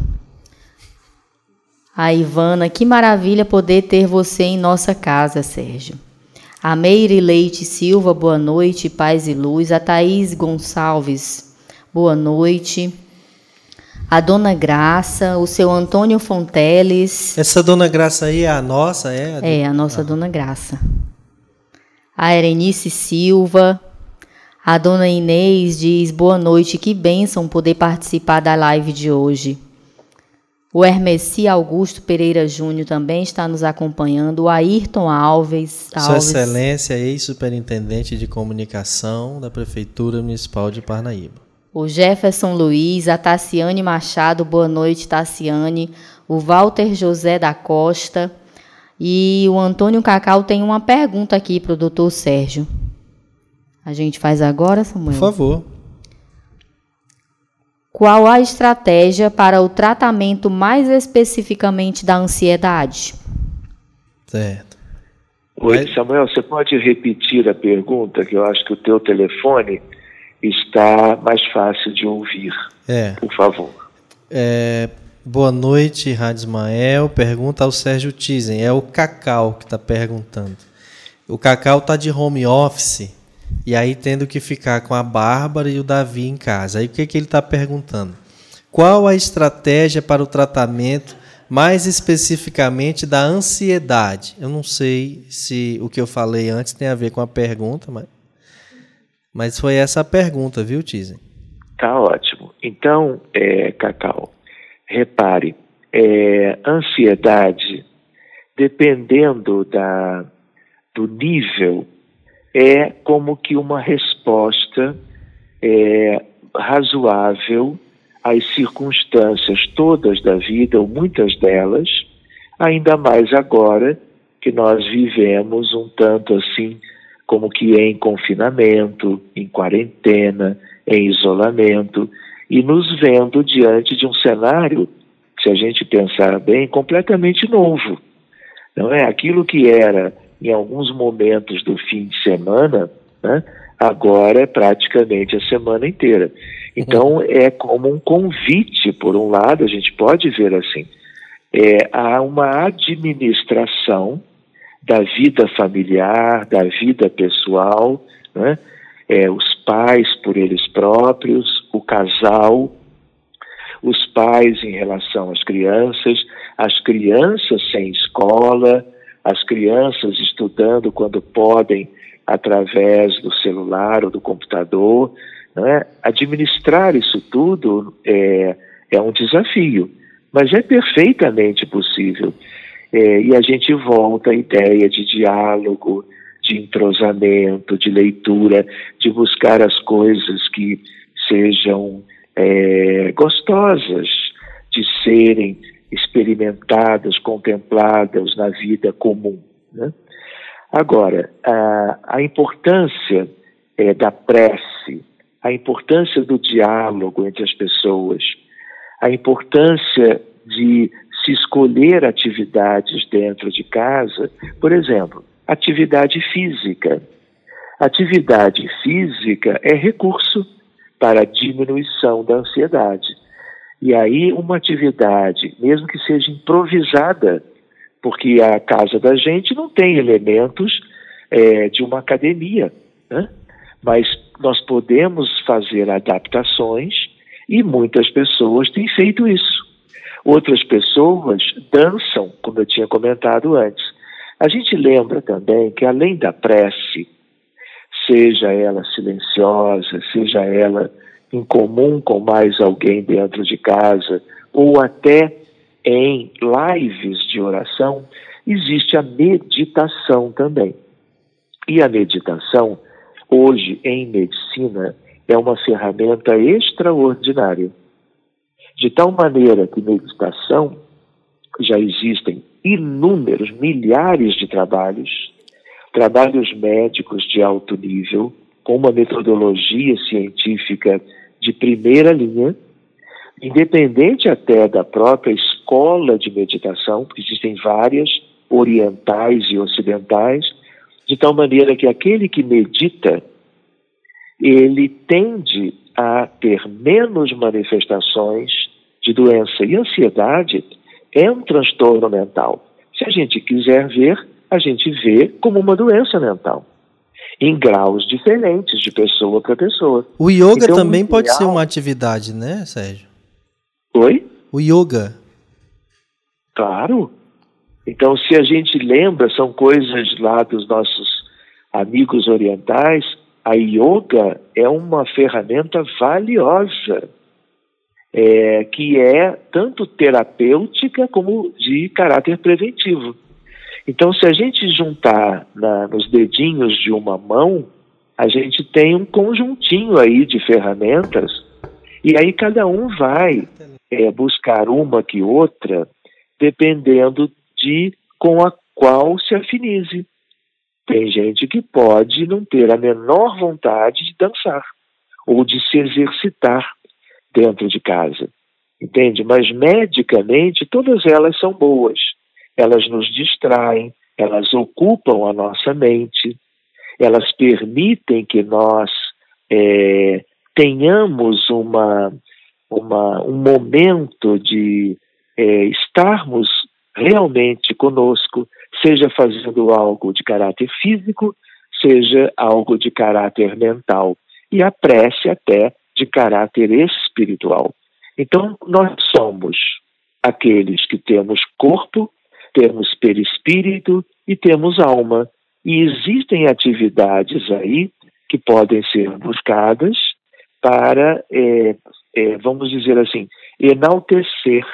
A Ivana, que maravilha poder ter você em nossa casa, Sérgio. A Meire Leite Silva, boa noite, paz e luz. A Thaís Gonçalves, boa noite. A Dona Graça, o seu Antônio Fonteles. Essa Dona Graça aí é a nossa, é? A é, a nossa ah. Dona Graça. A Erenice Silva, a dona Inês diz: Boa noite, que bênção poder participar da live de hoje. O Hermeci Augusto Pereira Júnior também está nos acompanhando. O Ayrton Alves. Alves. Sua Excelência, ex-superintendente de comunicação da Prefeitura Municipal de Parnaíba. O Jefferson Luiz, a Tassiane Machado, boa noite, Tassiane. O Walter José da Costa. E o Antônio Cacau tem uma pergunta aqui para o doutor Sérgio. A gente faz agora, Samuel? Por favor. Qual a estratégia para o tratamento mais especificamente da ansiedade? Certo. Oi, Samuel, você pode repetir a pergunta, que eu acho que o teu telefone está mais fácil de ouvir. É. Por favor. É, boa noite, Rádio Ismael. Pergunta ao Sérgio Tizen. É o Cacau que está perguntando. O Cacau está de home office e aí tendo que ficar com a Bárbara e o Davi em casa. Aí o que, que ele está perguntando? Qual a estratégia para o tratamento, mais especificamente da ansiedade? Eu não sei se o que eu falei antes tem a ver com a pergunta, mas, mas foi essa a pergunta, viu, Tizen? Tá ótimo. Então, é, Cacau, repare, é, ansiedade, dependendo da, do nível é como que uma resposta é, razoável às circunstâncias todas da vida, ou muitas delas, ainda mais agora que nós vivemos um tanto assim, como que em confinamento, em quarentena, em isolamento, e nos vendo diante de um cenário, se a gente pensar bem, completamente novo. Não é aquilo que era em alguns momentos do fim de semana, né? agora é praticamente a semana inteira. Então é como um convite, por um lado, a gente pode ver assim, é, há uma administração da vida familiar, da vida pessoal, né? é, os pais por eles próprios, o casal, os pais em relação às crianças, as crianças sem escola, as crianças estudando quando podem através do celular ou do computador. Né? Administrar isso tudo é, é um desafio, mas é perfeitamente possível. É, e a gente volta à ideia de diálogo, de entrosamento, de leitura, de buscar as coisas que sejam é, gostosas de serem experimentadas, contempladas na vida comum. Né? Agora, a, a importância é, da prece, a importância do diálogo entre as pessoas, a importância de se escolher atividades dentro de casa, por exemplo, atividade física. Atividade física é recurso para a diminuição da ansiedade. E aí, uma atividade, mesmo que seja improvisada, porque a casa da gente não tem elementos é, de uma academia, né? mas nós podemos fazer adaptações e muitas pessoas têm feito isso. Outras pessoas dançam, como eu tinha comentado antes. A gente lembra também que, além da prece, seja ela silenciosa, seja ela em comum com mais alguém dentro de casa, ou até em lives de oração, existe a meditação também. E a meditação, hoje em medicina, é uma ferramenta extraordinária. De tal maneira que meditação já existem inúmeros, milhares de trabalhos, trabalhos médicos de alto nível, com uma metodologia científica de primeira linha, independente até da própria escola de meditação, porque existem várias, orientais e ocidentais, de tal maneira que aquele que medita, ele tende a ter menos manifestações de doença. E ansiedade é um transtorno mental. Se a gente quiser ver, a gente vê como uma doença mental, em graus diferentes de pessoa para pessoa. O yoga então, também pode ser uma atividade, né, Sérgio? Oi? O yoga. Claro. Então, se a gente lembra, são coisas lá dos nossos amigos orientais, a yoga é uma ferramenta valiosa é, que é tanto terapêutica como de caráter preventivo. Então, se a gente juntar na, nos dedinhos de uma mão, a gente tem um conjuntinho aí de ferramentas, e aí cada um vai é, buscar uma que outra, dependendo de com a qual se afinize. Tem gente que pode não ter a menor vontade de dançar ou de se exercitar dentro de casa, entende? Mas medicamente todas elas são boas. Elas nos distraem, elas ocupam a nossa mente, elas permitem que nós é, tenhamos uma, uma, um momento de é, estarmos realmente conosco, seja fazendo algo de caráter físico, seja algo de caráter mental. E a prece até de caráter espiritual. Então, nós somos aqueles que temos corpo, temos perispírito e temos alma. E existem atividades aí que podem ser buscadas para, é, é, vamos dizer assim, enaltecer,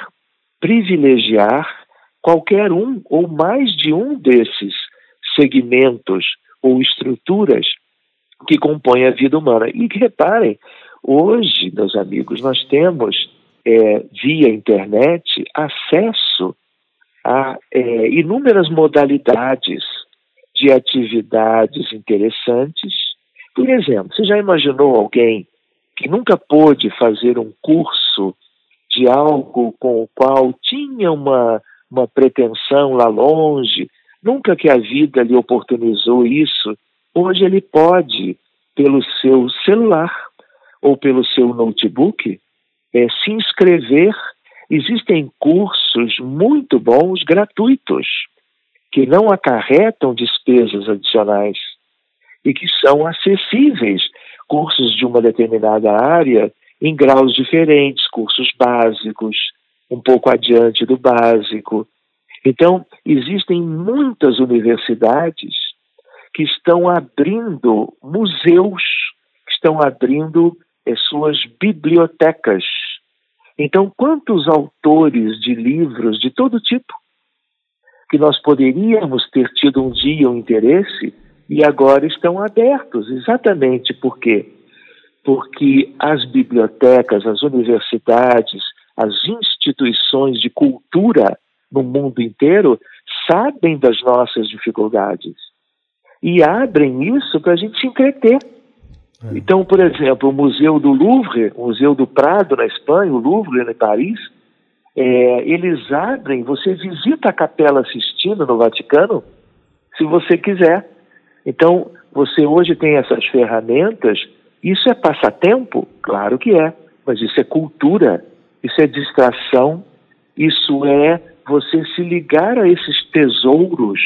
privilegiar qualquer um ou mais de um desses segmentos ou estruturas que compõem a vida humana. E reparem, Hoje, meus amigos, nós temos, é, via internet, acesso a é, inúmeras modalidades de atividades interessantes. Por exemplo, você já imaginou alguém que nunca pôde fazer um curso de algo com o qual tinha uma, uma pretensão lá longe, nunca que a vida lhe oportunizou isso, Hoje ele pode, pelo seu celular ou pelo seu notebook, é, se inscrever. Existem cursos muito bons, gratuitos, que não acarretam despesas adicionais e que são acessíveis. Cursos de uma determinada área em graus diferentes, cursos básicos, um pouco adiante do básico. Então, existem muitas universidades que estão abrindo museus, que estão abrindo eh, suas bibliotecas. Então, quantos autores de livros de todo tipo que nós poderíamos ter tido um dia um interesse e agora estão abertos, exatamente por quê? Porque as bibliotecas, as universidades, as instituições de cultura no mundo inteiro sabem das nossas dificuldades e abrem isso para a gente se entreter. É. Então, por exemplo, o Museu do Louvre, o Museu do Prado na Espanha, o Louvre em Paris, é, eles abrem, você visita a Capela Sistina no Vaticano, se você quiser. Então, você hoje tem essas ferramentas, isso é passatempo? Claro que é, mas isso é cultura, isso é distração, isso é você se ligar a esses tesouros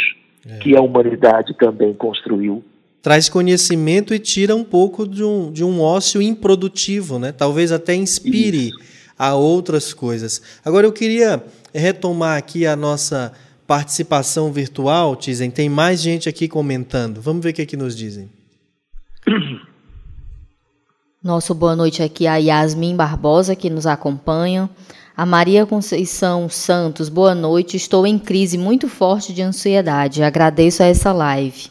é. que a humanidade também construiu. Traz conhecimento e tira um pouco de um, de um ócio improdutivo, né? Talvez até inspire isso. a outras coisas. Agora eu queria retomar aqui a nossa participação virtual, Tizen. Tem mais gente aqui comentando. Vamos ver o que, é que nos dizem. [clears throat] Nosso boa noite aqui a Yasmin Barbosa, que nos acompanha. A Maria Conceição Santos, boa noite. Estou em crise muito forte de ansiedade. Agradeço a essa live.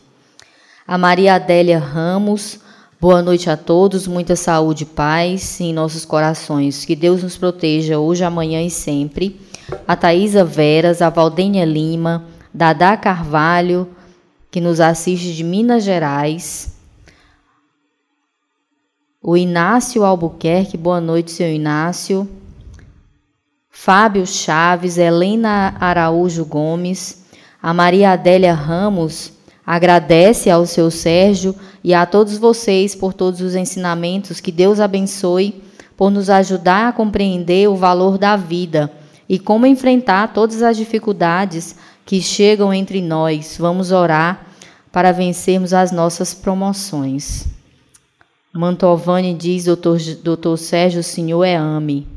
A Maria Adélia Ramos, boa noite a todos. Muita saúde e paz em nossos corações. Que Deus nos proteja hoje, amanhã e sempre. A Thaisa Veras, a Valdênia Lima, Dada Carvalho, que nos assiste de Minas Gerais. O Inácio Albuquerque, boa noite, seu Inácio. Fábio Chaves, Helena Araújo Gomes, a Maria Adélia Ramos agradece ao seu Sérgio e a todos vocês por todos os ensinamentos. Que Deus abençoe por nos ajudar a compreender o valor da vida e como enfrentar todas as dificuldades que chegam entre nós. Vamos orar para vencermos as nossas promoções. Mantovani diz, doutor, doutor Sérgio, o senhor é ame.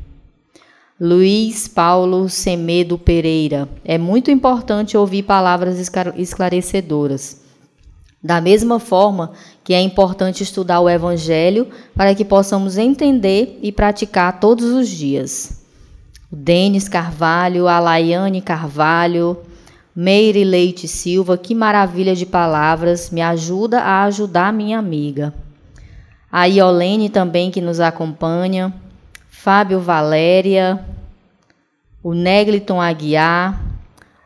Luiz Paulo Semedo Pereira. É muito importante ouvir palavras esclarecedoras. Da mesma forma que é importante estudar o Evangelho para que possamos entender e praticar todos os dias. O Denis Carvalho, a Laiane Carvalho, Meire Leite Silva, que maravilha de palavras, me ajuda a ajudar minha amiga. A Iolene também que nos acompanha. Fábio Valéria, o Negliton Aguiar,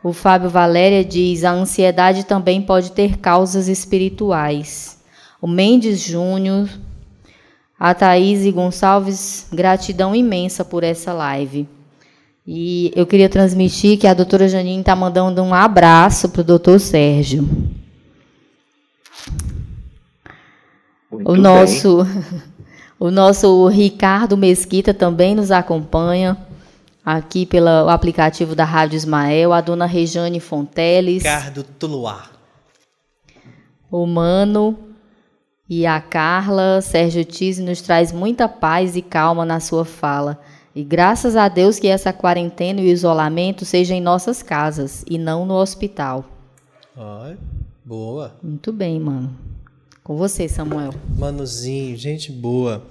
o Fábio Valéria diz: a ansiedade também pode ter causas espirituais. O Mendes Júnior, a Thaís Gonçalves, gratidão imensa por essa live. E eu queria transmitir que a doutora Janine está mandando um abraço para o doutor Sérgio. Muito o nosso [laughs] O nosso Ricardo Mesquita também nos acompanha aqui pelo aplicativo da Rádio Ismael, a dona Rejane Fonteles. Ricardo Tuluá. O Mano e a Carla, Sérgio Tise nos traz muita paz e calma na sua fala. E graças a Deus que essa quarentena e o isolamento seja em nossas casas e não no hospital. Ai, boa. Muito bem, mano. Com você, Samuel. Manuzinho, gente boa.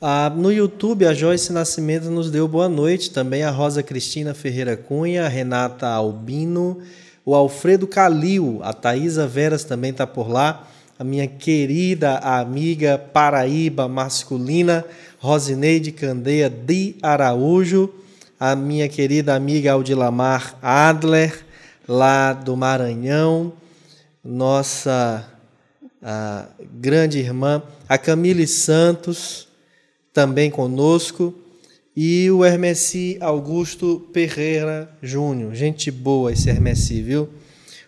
Ah, no YouTube, a Joyce Nascimento nos deu boa noite. Também a Rosa Cristina Ferreira Cunha, a Renata Albino, o Alfredo Calil, a Thaisa Veras também está por lá. A minha querida amiga Paraíba masculina, Rosineide Candeia de Araújo. A minha querida amiga Aldilamar Adler, lá do Maranhão. Nossa a grande irmã, a Camille Santos, também conosco, e o Hermessi Augusto Pereira Júnior. Gente boa esse Hermessi, viu?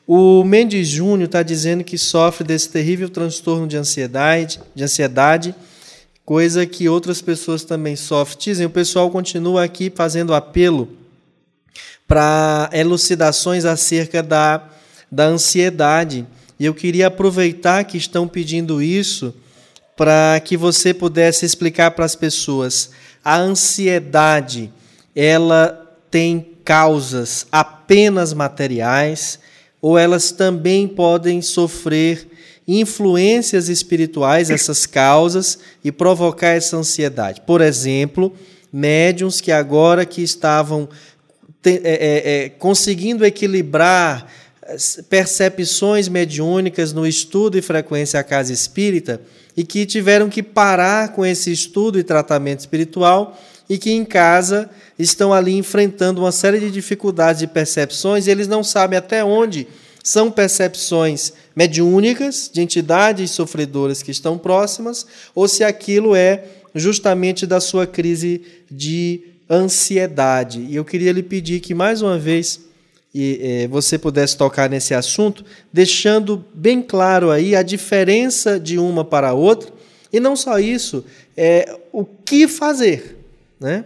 O Mendes Júnior está dizendo que sofre desse terrível transtorno de ansiedade, de ansiedade, coisa que outras pessoas também sofrem. Dizem, o pessoal continua aqui fazendo apelo para elucidações acerca da, da ansiedade. E eu queria aproveitar que estão pedindo isso para que você pudesse explicar para as pessoas. A ansiedade, ela tem causas apenas materiais ou elas também podem sofrer influências espirituais, essas causas, e provocar essa ansiedade. Por exemplo, médiums que agora que estavam te, é, é, é conseguindo equilibrar percepções mediúnicas no estudo e frequência à casa espírita e que tiveram que parar com esse estudo e tratamento espiritual e que em casa estão ali enfrentando uma série de dificuldades e percepções e eles não sabem até onde são percepções mediúnicas de entidades sofredoras que estão próximas ou se aquilo é justamente da sua crise de ansiedade. E eu queria lhe pedir que mais uma vez e, é, você pudesse tocar nesse assunto, deixando bem claro aí a diferença de uma para a outra e não só isso, é, o que fazer, né?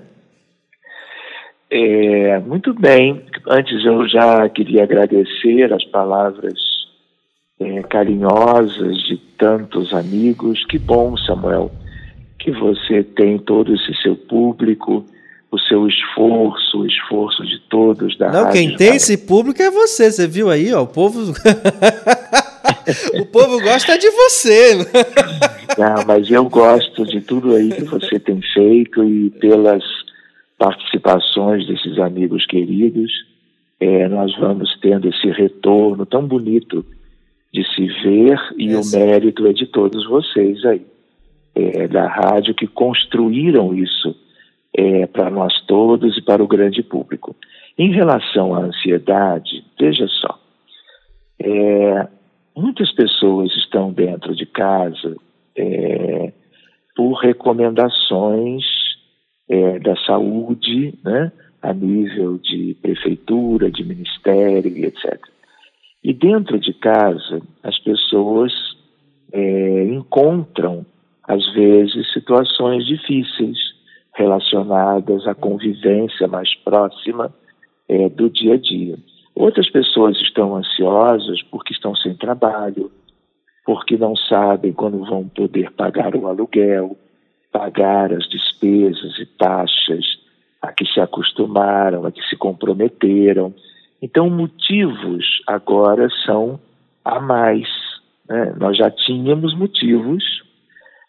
É, muito bem. Antes eu já queria agradecer as palavras é, carinhosas de tantos amigos. Que bom, Samuel, que você tem todo esse seu público, o seu esforço, o esforço de todos da Não, Rádio quem tem esse público é você. Você viu aí, ó, o povo. [laughs] o povo gosta de você. Não, mas eu gosto de tudo aí que você tem feito e pelas participações desses amigos queridos, é, nós vamos tendo esse retorno tão bonito de se ver e é o mérito é de todos vocês aí, é, da rádio que construíram isso é, para nós todos e para o grande público. Em relação à ansiedade, veja só, é, muitas pessoas estão dentro de casa é, por recomendações é, da saúde, né, a nível de prefeitura, de ministério, etc. E dentro de casa, as pessoas é, encontram, às vezes, situações difíceis relacionadas à convivência mais próxima é, do dia a dia. Outras pessoas estão ansiosas porque estão sem trabalho, porque não sabem quando vão poder pagar o aluguel, pagar as despesas e taxas a que se acostumaram, a que se comprometeram. Então, motivos agora são a mais. Né? Nós já tínhamos motivos,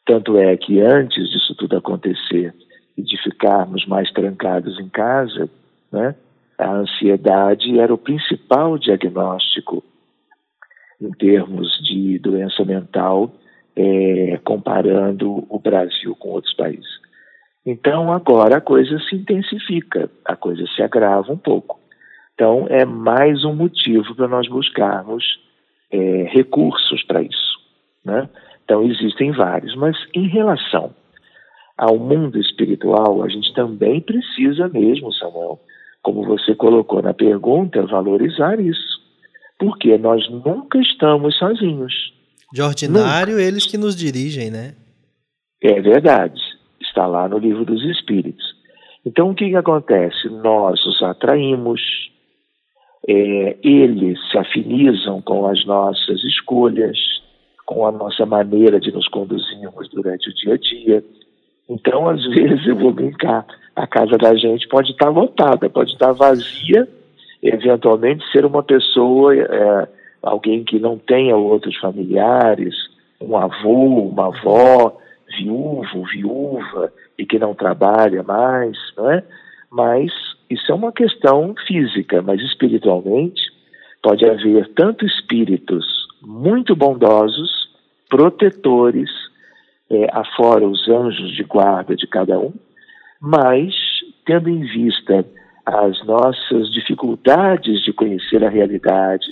tanto é que antes disso tudo acontecer e de ficarmos mais trancados em casa, né? a ansiedade era o principal diagnóstico em termos de doença mental é, comparando o Brasil com outros países. Então, agora a coisa se intensifica, a coisa se agrava um pouco. Então, é mais um motivo para nós buscarmos é, recursos para isso. Né? Então, existem vários, mas em relação ao mundo espiritual, a gente também precisa mesmo, Samuel, como você colocou na pergunta, valorizar isso. Porque nós nunca estamos sozinhos. De ordinário, Nunca. eles que nos dirigem, né? É verdade. Está lá no livro dos Espíritos. Então, o que, que acontece? Nós os atraímos, é, eles se afinizam com as nossas escolhas, com a nossa maneira de nos conduzirmos durante o dia a dia. Então, às vezes, eu vou brincar, a casa da gente pode estar lotada, pode estar vazia, eventualmente ser uma pessoa é, alguém que não tenha outros familiares, um avô, uma avó, viúvo, viúva e que não trabalha mais, não é? Mas isso é uma questão física, mas espiritualmente pode haver tanto espíritos muito bondosos, protetores, é, afora os anjos de guarda de cada um, mas tendo em vista as nossas dificuldades de conhecer a realidade,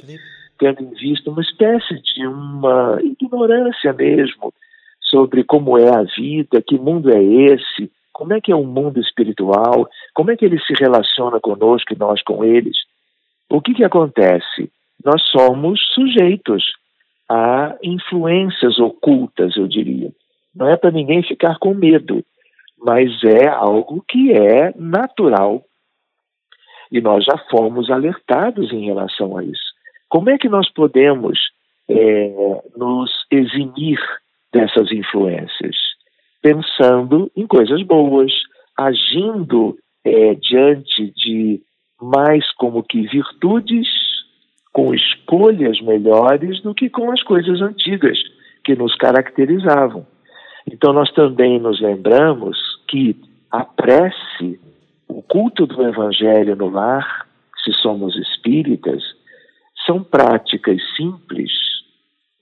tendo em vista uma espécie de uma ignorância mesmo sobre como é a vida, que mundo é esse, como é que é o mundo espiritual, como é que ele se relaciona conosco e nós com eles. O que, que acontece? nós somos sujeitos a influências ocultas, eu diria. Não é para ninguém ficar com medo, mas é algo que é natural. E nós já fomos alertados em relação a isso. Como é que nós podemos é, nos eximir dessas influências? Pensando em coisas boas, agindo é, diante de mais como que virtudes, com escolhas melhores do que com as coisas antigas que nos caracterizavam. Então, nós também nos lembramos que a prece, o culto do Evangelho no lar, se somos espíritas, são práticas simples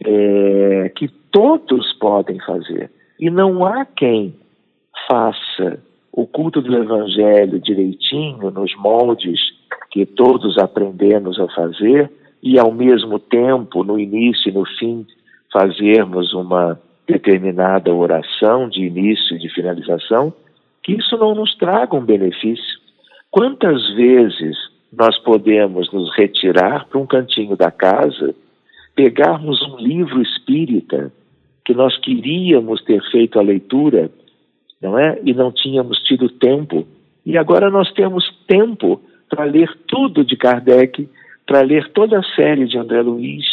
é, que todos podem fazer. E não há quem faça o culto do Evangelho direitinho, nos moldes que todos aprendemos a fazer, e ao mesmo tempo, no início e no fim, fazermos uma determinada oração de início e de finalização, que isso não nos traga um benefício. Quantas vezes nós podemos nos retirar para um cantinho da casa, pegarmos um livro espírita que nós queríamos ter feito a leitura, não é? E não tínhamos tido tempo, e agora nós temos tempo para ler tudo de Kardec, para ler toda a série de André Luiz,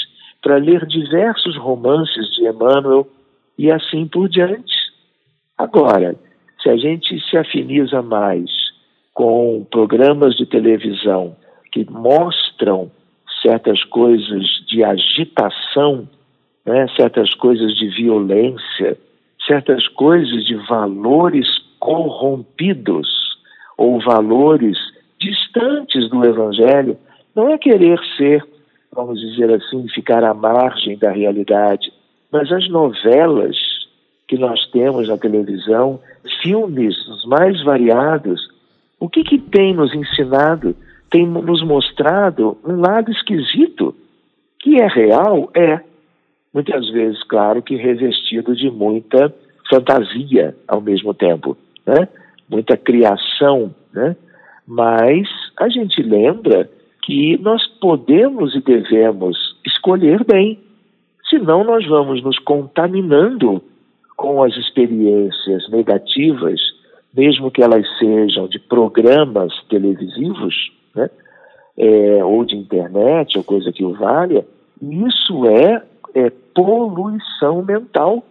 para ler diversos romances de Emmanuel e assim por diante. Agora, se a gente se afiniza mais com programas de televisão que mostram certas coisas de agitação, né, certas coisas de violência, certas coisas de valores corrompidos ou valores distantes do Evangelho, não é querer ser, vamos dizer assim, ficar à margem da realidade, mas as novelas que nós temos na televisão, filmes os mais variados, o que, que tem nos ensinado? Tem nos mostrado um lado esquisito, que é real, é. Muitas vezes, claro, que revestido de muita fantasia ao mesmo tempo, né? muita criação, né? mas a gente lembra que nós podemos e devemos escolher bem senão nós vamos nos contaminando com as experiências negativas, mesmo que elas sejam de programas televisivos, né? É, ou de internet, ou coisa que o valha, isso é, é poluição mental.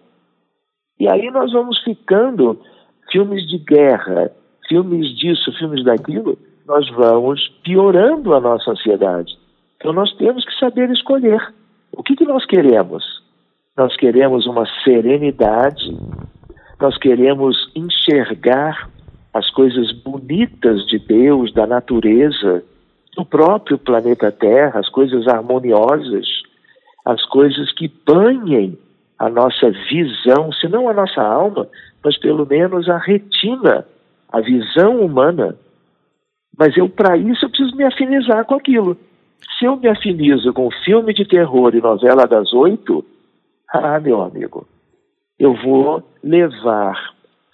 E aí nós vamos ficando filmes de guerra, filmes disso, filmes daquilo, nós vamos piorando a nossa ansiedade. Então nós temos que saber escolher. O que, que nós queremos? Nós queremos uma serenidade, nós queremos enxergar as coisas bonitas de Deus, da natureza, do próprio planeta Terra, as coisas harmoniosas, as coisas que banhem a nossa visão, se não a nossa alma, mas pelo menos a retina, a visão humana. Mas eu, para isso, eu preciso me afinizar com aquilo. Se eu me afinizo com filme de terror e novela das oito, ah, meu amigo, eu vou levar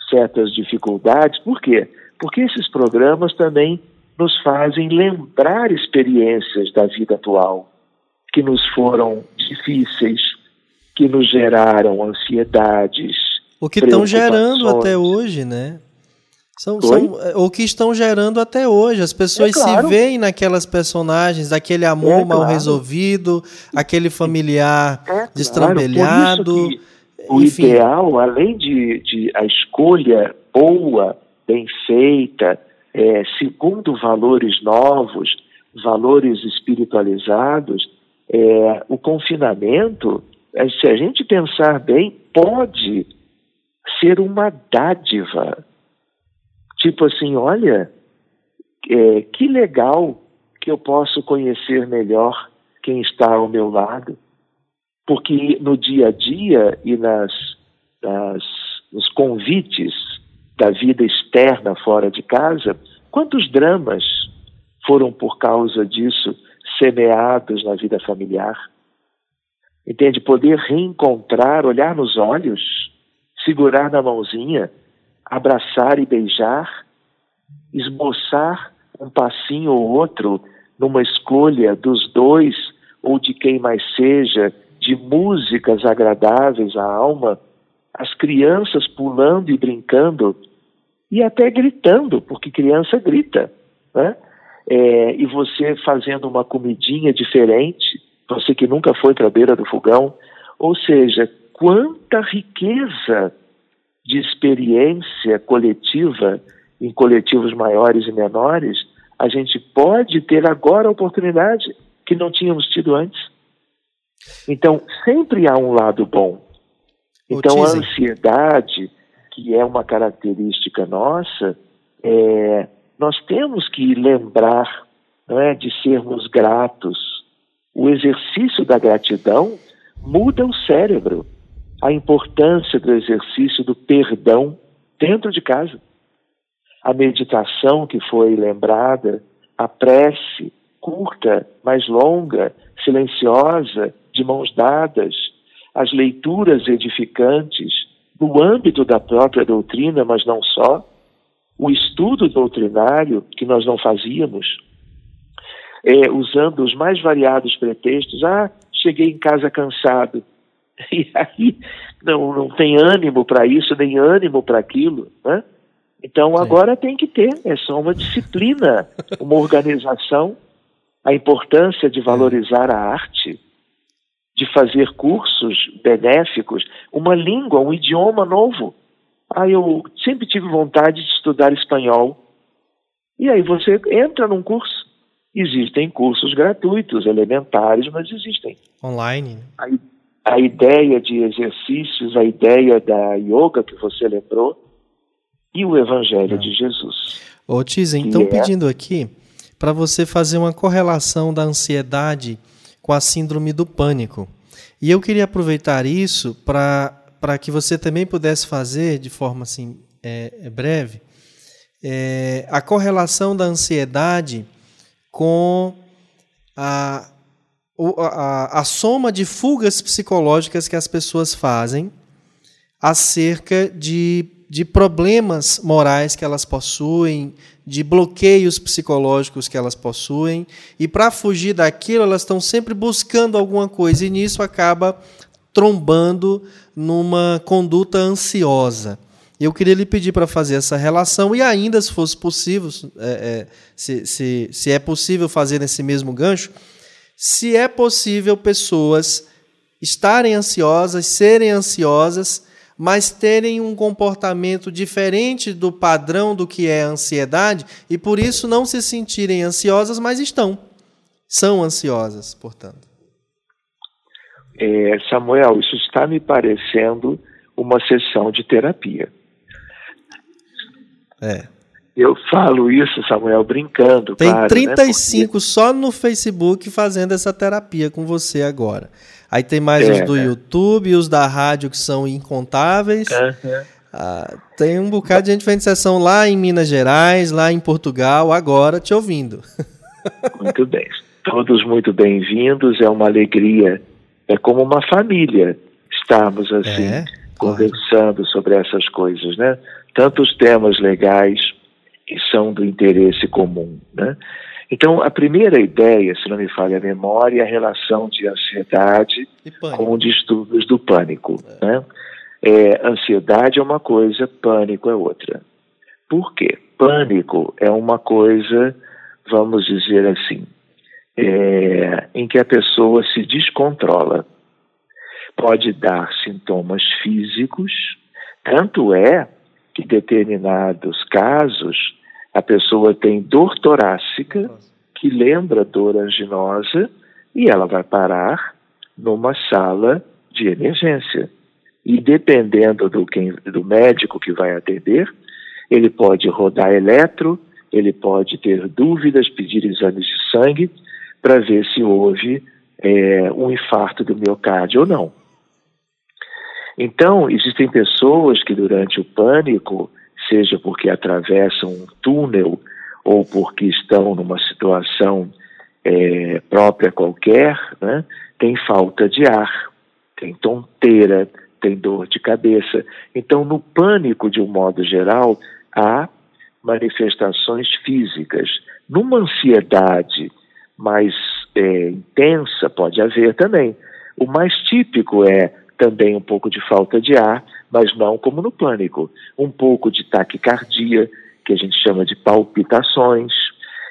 certas dificuldades. Por quê? Porque esses programas também nos fazem lembrar experiências da vida atual que nos foram difíceis, que nos geraram ansiedades. O que estão gerando até hoje, né? São, são é, o que estão gerando até hoje. As pessoas é claro. se veem naquelas personagens, aquele amor é mal claro. resolvido, aquele familiar é destrambelhado. Claro. O enfim. ideal, além de, de, a escolha boa, bem feita, é, segundo valores novos, valores espiritualizados, é, o confinamento, é, se a gente pensar bem, pode ser uma dádiva Tipo assim, olha, é, que legal que eu posso conhecer melhor quem está ao meu lado, porque no dia a dia e nas, nas nos convites da vida externa fora de casa, quantos dramas foram por causa disso semeados na vida familiar? Entende? Poder reencontrar, olhar nos olhos, segurar na mãozinha abraçar e beijar, esboçar um passinho ou outro numa escolha dos dois ou de quem mais seja, de músicas agradáveis à alma, as crianças pulando e brincando e até gritando, porque criança grita, né? É, e você fazendo uma comidinha diferente, você que nunca foi para a beira do fogão, ou seja, quanta riqueza de experiência coletiva em coletivos maiores e menores a gente pode ter agora a oportunidade que não tínhamos tido antes. Então, sempre há um lado bom. Então, a ansiedade, que é uma característica nossa, é, nós temos que lembrar é, de sermos gratos. O exercício da gratidão muda o cérebro. A importância do exercício do perdão dentro de casa. A meditação que foi lembrada, a prece curta, mais longa, silenciosa, de mãos dadas, as leituras edificantes no âmbito da própria doutrina, mas não só, o estudo doutrinário que nós não fazíamos, é, usando os mais variados pretextos. Ah, cheguei em casa cansado. [laughs] E aí não, não tem ânimo para isso, nem ânimo para aquilo. Né? Então agora tem que ter, é só uma disciplina, uma organização, a importância de valorizar a arte, de fazer cursos benéficos, uma língua, um idioma novo. Ah, eu sempre tive vontade de estudar espanhol. E aí você entra num curso. Existem cursos gratuitos, elementares, mas existem. Online. A, a ideia de exercícios, a ideia da yoga que você lembrou, e o Evangelho de Jesus. Ô, Tiza, então é... pedindo aqui para você fazer uma correlação da ansiedade com a síndrome do pânico. E eu queria aproveitar isso para que você também pudesse fazer, de forma assim é, é, breve, é, a correlação da ansiedade com a, a, a soma de fugas psicológicas que as pessoas fazem acerca de, de problemas morais que elas possuem, de bloqueios psicológicos que elas possuem, e para fugir daquilo, elas estão sempre buscando alguma coisa, e nisso acaba trombando numa conduta ansiosa. Eu queria lhe pedir para fazer essa relação, e ainda, se fosse possível, é, é, se, se, se é possível fazer nesse mesmo gancho, se é possível pessoas estarem ansiosas, serem ansiosas mas terem um comportamento diferente do padrão do que é a ansiedade e por isso não se sentirem ansiosas, mas estão. São ansiosas, portanto. É, Samuel, isso está me parecendo uma sessão de terapia. É. Eu falo isso, Samuel, brincando. Tem claro, 35 né? Porque... só no Facebook fazendo essa terapia com você agora. Aí tem mais é, os do é. YouTube os da rádio que são incontáveis. Ah, tem um bocado de gente fazendo sessão lá em Minas Gerais, lá em Portugal, agora te ouvindo. [laughs] Muito bem. Todos muito bem-vindos. É uma alegria. É como uma família estarmos assim, é, conversando corre. sobre essas coisas, né? Tantos temas legais que são do interesse comum, né? Então, a primeira ideia, se não me falha a memória, é a relação de ansiedade com distúrbios do pânico. É. Né? É, ansiedade é uma coisa, pânico é outra. Por quê? Pânico é uma coisa, vamos dizer assim, é, em que a pessoa se descontrola. Pode dar sintomas físicos, tanto é que, determinados casos, a pessoa tem dor torácica, que lembra dor anginosa, e ela vai parar numa sala de emergência. E dependendo do, quem, do médico que vai atender, ele pode rodar eletro, ele pode ter dúvidas, pedir exames de sangue para ver se houve é, um infarto do miocárdio ou não. Então, existem pessoas que durante o pânico seja porque atravessam um túnel ou porque estão numa situação é, própria qualquer, né, tem falta de ar, tem tonteira, tem dor de cabeça. Então, no pânico, de um modo geral, há manifestações físicas. Numa ansiedade mais é, intensa pode haver também. O mais típico é também um pouco de falta de ar, mas não como no pânico. Um pouco de taquicardia, que a gente chama de palpitações.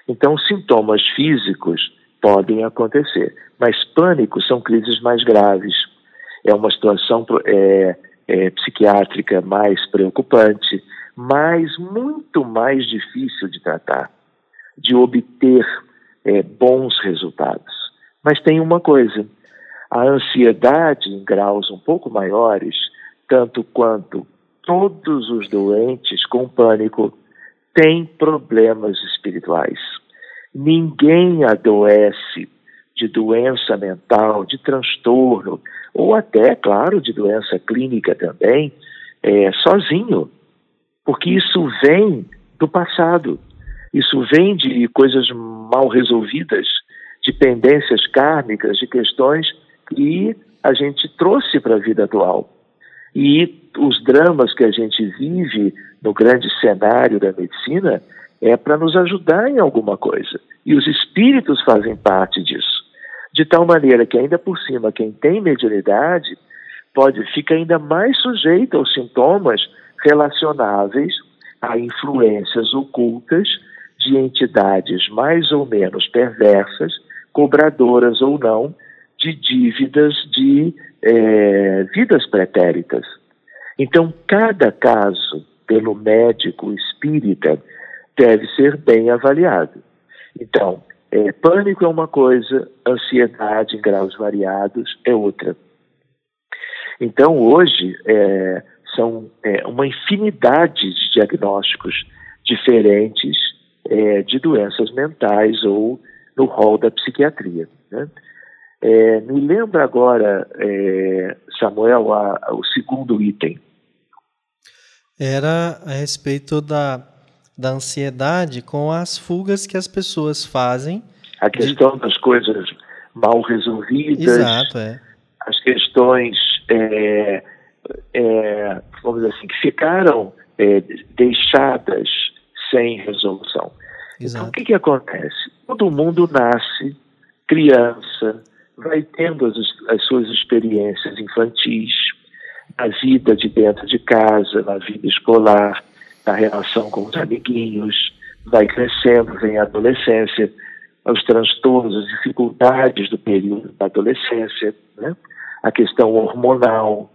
Então, sintomas físicos podem acontecer, mas pânico são crises mais graves. É uma situação é, é, psiquiátrica mais preocupante, mas muito mais difícil de tratar, de obter é, bons resultados. Mas tem uma coisa: a ansiedade em graus um pouco maiores, tanto quanto todos os doentes com pânico, têm problemas espirituais. Ninguém adoece de doença mental, de transtorno, ou até, claro, de doença clínica também, é, sozinho, porque isso vem do passado, isso vem de coisas mal resolvidas, de pendências kármicas, de questões que a gente trouxe para a vida atual. E os dramas que a gente vive no grande cenário da medicina é para nos ajudar em alguma coisa. E os espíritos fazem parte disso. De tal maneira que, ainda por cima, quem tem mediunidade pode ficar ainda mais sujeito aos sintomas relacionáveis a influências ocultas de entidades mais ou menos perversas, cobradoras ou não, de dívidas de é, vidas pretéritas. Então, cada caso, pelo médico espírita, deve ser bem avaliado. Então, é, pânico é uma coisa, ansiedade em graus variados é outra. Então, hoje, é, são é, uma infinidade de diagnósticos diferentes é, de doenças mentais ou no rol da psiquiatria. Né? É, me lembra agora, é, Samuel, a, a, o segundo item. Era a respeito da, da ansiedade com as fugas que as pessoas fazem. A questão de... das coisas mal resolvidas. Exato, é. As questões, é, é, vamos dizer assim, que ficaram é, deixadas sem resolução. Exato. Então, o que, que acontece? Todo mundo nasce criança, vai tendo as, as suas experiências infantis, na vida de dentro de casa, na vida escolar, na relação com os amiguinhos, vai crescendo, vem a adolescência, os transtornos, as dificuldades do período da adolescência, né? a questão hormonal,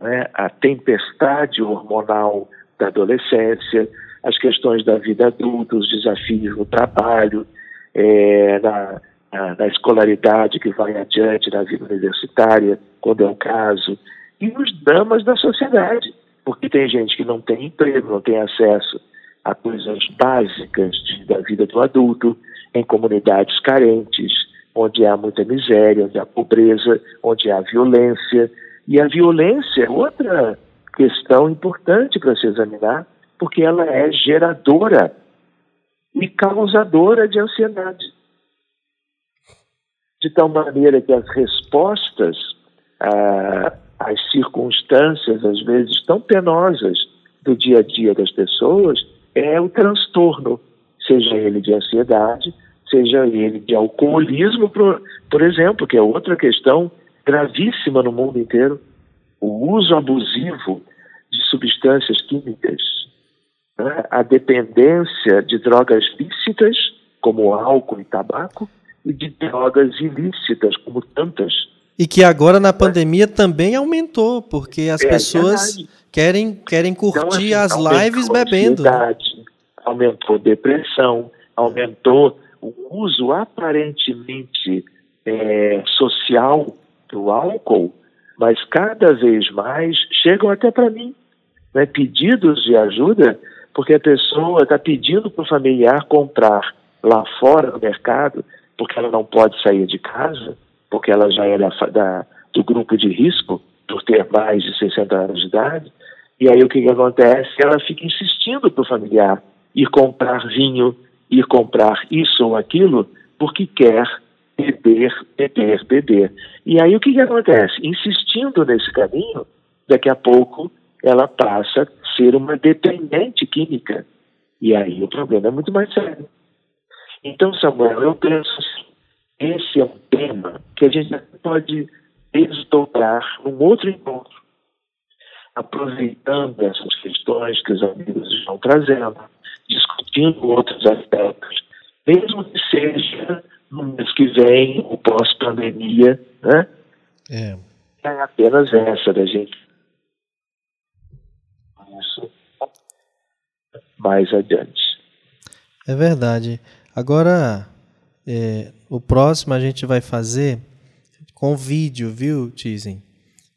né? a tempestade hormonal da adolescência, as questões da vida adulta, os desafios no trabalho, é, na, na, na, escolaridade que vai adiante na vida universitária, quando é o caso, e os dramas da sociedade, porque tem gente que não tem emprego, não tem acesso a coisas básicas de, da vida do adulto, em comunidades carentes, onde há muita miséria, onde há pobreza, onde há violência. E a violência é outra questão importante para se examinar, porque ela é geradora e causadora de ansiedade. De tal maneira que as respostas às circunstâncias, às vezes tão penosas do dia a dia das pessoas, é o transtorno, seja ele de ansiedade, seja ele de alcoolismo, por, por exemplo, que é outra questão gravíssima no mundo inteiro. O uso abusivo de substâncias químicas né, a dependência de drogas lícitas, como álcool e tabaco, e de drogas ilícitas, como tantas. E que agora na pandemia também aumentou, porque as é, pessoas querem, querem curtir então, assim, as lives bebendo. Aumentou depressão, aumentou o uso aparentemente é, social do álcool, mas cada vez mais chegam até para mim né, pedidos de ajuda porque a pessoa está pedindo para o familiar comprar lá fora no mercado, porque ela não pode sair de casa, porque ela já é da, do grupo de risco, por ter mais de 60 anos de idade. E aí o que, que acontece? Ela fica insistindo para o familiar ir comprar vinho, ir comprar isso ou aquilo, porque quer beber, beber, beber. E aí o que, que acontece? Insistindo nesse caminho, daqui a pouco ela passa a ser uma dependente química. E aí o problema é muito mais sério. Então, Samuel, eu penso assim, esse é um tema que a gente pode desdobrar num outro encontro, aproveitando essas questões que os amigos estão trazendo, discutindo outros aspectos, mesmo que seja no mês que vem, ou pós-pandemia, né? É. é apenas essa da gente. Isso mais adiante. É verdade. Agora, é, o próximo a gente vai fazer com vídeo, viu, Tizen?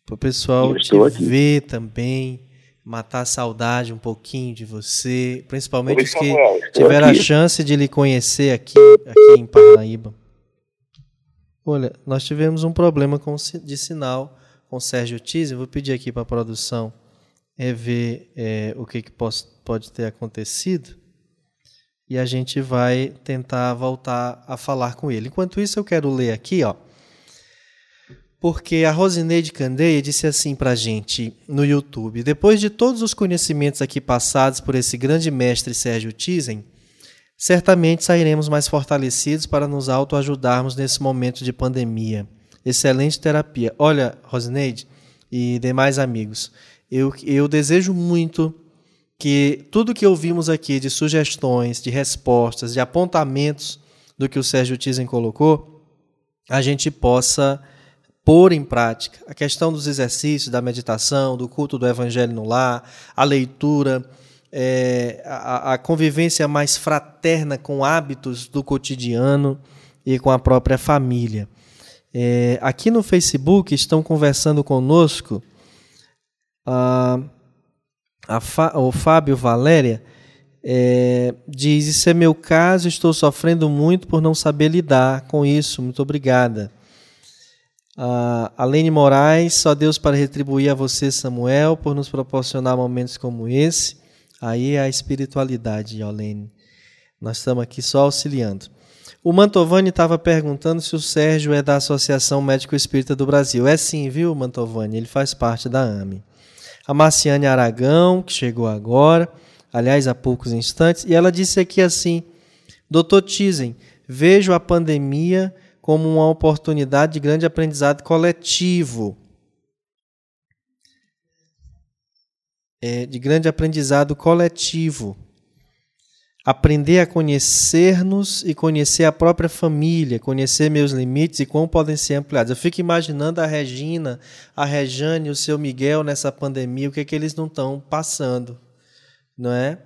Para o pessoal te ver também, matar a saudade um pouquinho de você, principalmente Oi, os que Samuel, tiveram aqui. a chance de lhe conhecer aqui, aqui em Parnaíba. Olha, nós tivemos um problema com, de sinal com o Sérgio Tizen. Vou pedir aqui para a produção é ver é, o que, que pode ter acontecido e a gente vai tentar voltar a falar com ele. Enquanto isso, eu quero ler aqui, ó, porque a Rosineide Candeia disse assim para a gente no YouTube: depois de todos os conhecimentos aqui passados por esse grande mestre Sérgio Tizen, certamente sairemos mais fortalecidos para nos autoajudarmos nesse momento de pandemia. Excelente terapia. Olha, Rosineide e demais amigos, eu, eu desejo muito que tudo que ouvimos aqui de sugestões, de respostas, de apontamentos do que o Sérgio Tizen colocou, a gente possa pôr em prática. A questão dos exercícios, da meditação, do culto do evangelho no lar, a leitura, é, a, a convivência mais fraterna com hábitos do cotidiano e com a própria família. É, aqui no Facebook estão conversando conosco. Uh, o Fábio Valéria é, diz: Isso é meu caso, estou sofrendo muito por não saber lidar com isso. Muito obrigada. A Alene Moraes, só Deus para retribuir a você, Samuel, por nos proporcionar momentos como esse. Aí é a espiritualidade, Alene. Nós estamos aqui só auxiliando. O Mantovani estava perguntando se o Sérgio é da Associação Médico Espírita do Brasil. É sim, viu, Mantovani? Ele faz parte da AME a Marciane Aragão, que chegou agora, aliás, há poucos instantes, e ela disse aqui assim: Doutor Tizen, vejo a pandemia como uma oportunidade de grande aprendizado coletivo. É, de grande aprendizado coletivo aprender a conhecer-nos e conhecer a própria família, conhecer meus limites e como podem ser ampliados. Eu fico imaginando a Regina, a Rejane o seu Miguel nessa pandemia, o que é que eles não estão passando, não é?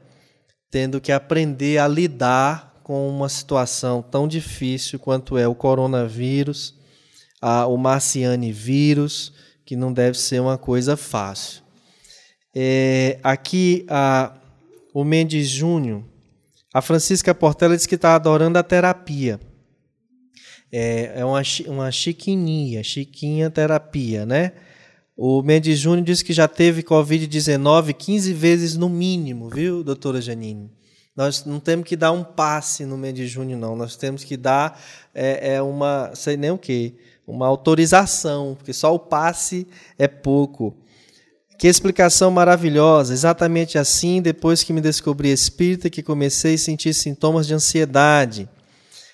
Tendo que aprender a lidar com uma situação tão difícil quanto é o coronavírus, a, o marciane vírus, que não deve ser uma coisa fácil. É, aqui a, o Mendes Júnior a Francisca Portela diz que está adorando a terapia. É, é uma, uma chiquininha, chiquinha terapia, né? O Mendes Júnior disse que já teve Covid-19 15 vezes no mínimo, viu, doutora Janine? Nós não temos que dar um passe no Mendes Júnior, não. Nós temos que dar é, é uma, sei nem o quê, uma autorização, porque só o passe é pouco. Que explicação maravilhosa! Exatamente assim, depois que me descobri espírita, que comecei a sentir sintomas de ansiedade.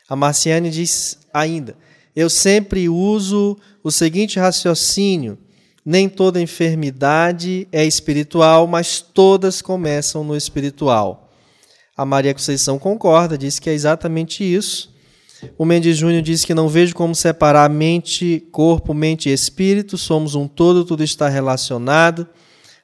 A Marciane diz ainda: Eu sempre uso o seguinte raciocínio: nem toda enfermidade é espiritual, mas todas começam no espiritual. A Maria Conceição concorda, diz que é exatamente isso. O Mendes Júnior diz que não vejo como separar mente, corpo, mente e espírito, somos um todo, tudo está relacionado.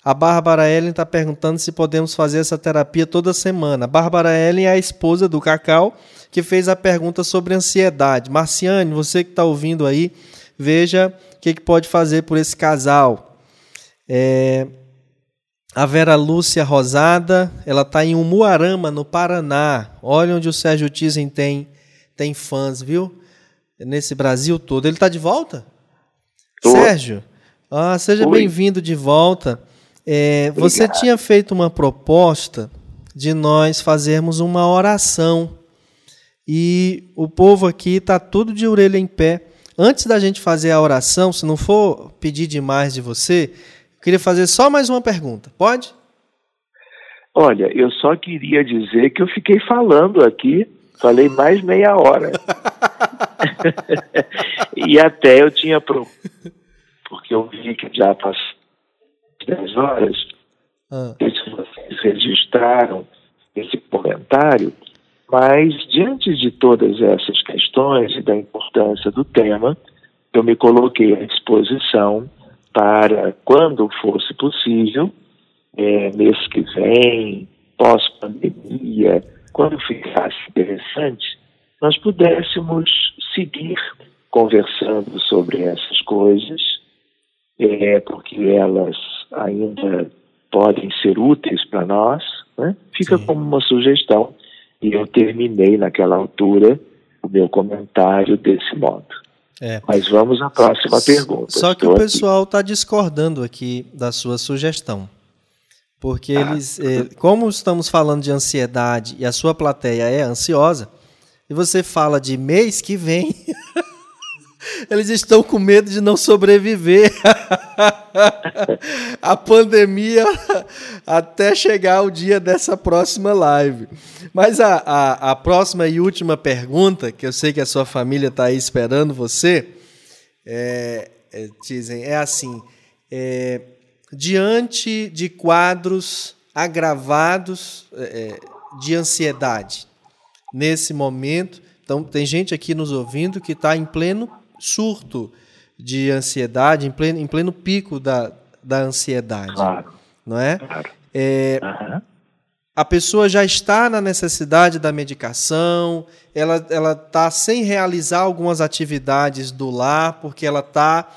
A Bárbara Ellen está perguntando se podemos fazer essa terapia toda semana. A Bárbara Ellen é a esposa do Cacau, que fez a pergunta sobre ansiedade. Marciane, você que está ouvindo aí, veja o que, que, pode fazer por esse casal. É, a Vera Lúcia Rosada, ela está em Umuarama, no Paraná. Olha onde o Sérgio Tizen tem tem fãs, viu? Nesse Brasil todo. Ele está de volta? Tô. Sérgio, ah, seja bem-vindo de volta. É, você tinha feito uma proposta de nós fazermos uma oração. E o povo aqui está tudo de orelha em pé. Antes da gente fazer a oração, se não for pedir demais de você, eu queria fazer só mais uma pergunta. Pode? Olha, eu só queria dizer que eu fiquei falando aqui Falei mais meia hora. e até eu tinha pro... porque eu vi que já passou 10 horas, ah. se vocês registraram esse comentário, mas diante de todas essas questões e da importância do tema, eu me coloquei à disposição para, quando fosse possível, é, mês que vem, pós-pandemia, quando ficasse interessante, nós pudéssemos seguir conversando sobre essas coisas, é, porque elas ainda podem ser úteis para nós, né? fica Sim. como uma sugestão. E eu terminei naquela altura o meu comentário desse modo. É. Mas vamos à próxima pergunta. Só que Estou o pessoal está discordando aqui da sua sugestão. Porque ah. eles, eh, como estamos falando de ansiedade e a sua plateia é ansiosa, e você fala de mês que vem, [laughs] eles estão com medo de não sobreviver [laughs] a pandemia [laughs] até chegar o dia dessa próxima live. Mas a, a, a próxima e última pergunta, que eu sei que a sua família está aí esperando você, é, é, dizem, é assim: é, diante de quadros agravados é, é, de ansiedade, nesse momento, então tem gente aqui nos ouvindo que está em pleno surto de ansiedade, em pleno, em pleno pico da, da ansiedade. Claro. Não é? Claro. é uhum a pessoa já está na necessidade da medicação, ela ela está sem realizar algumas atividades do lar, porque ela está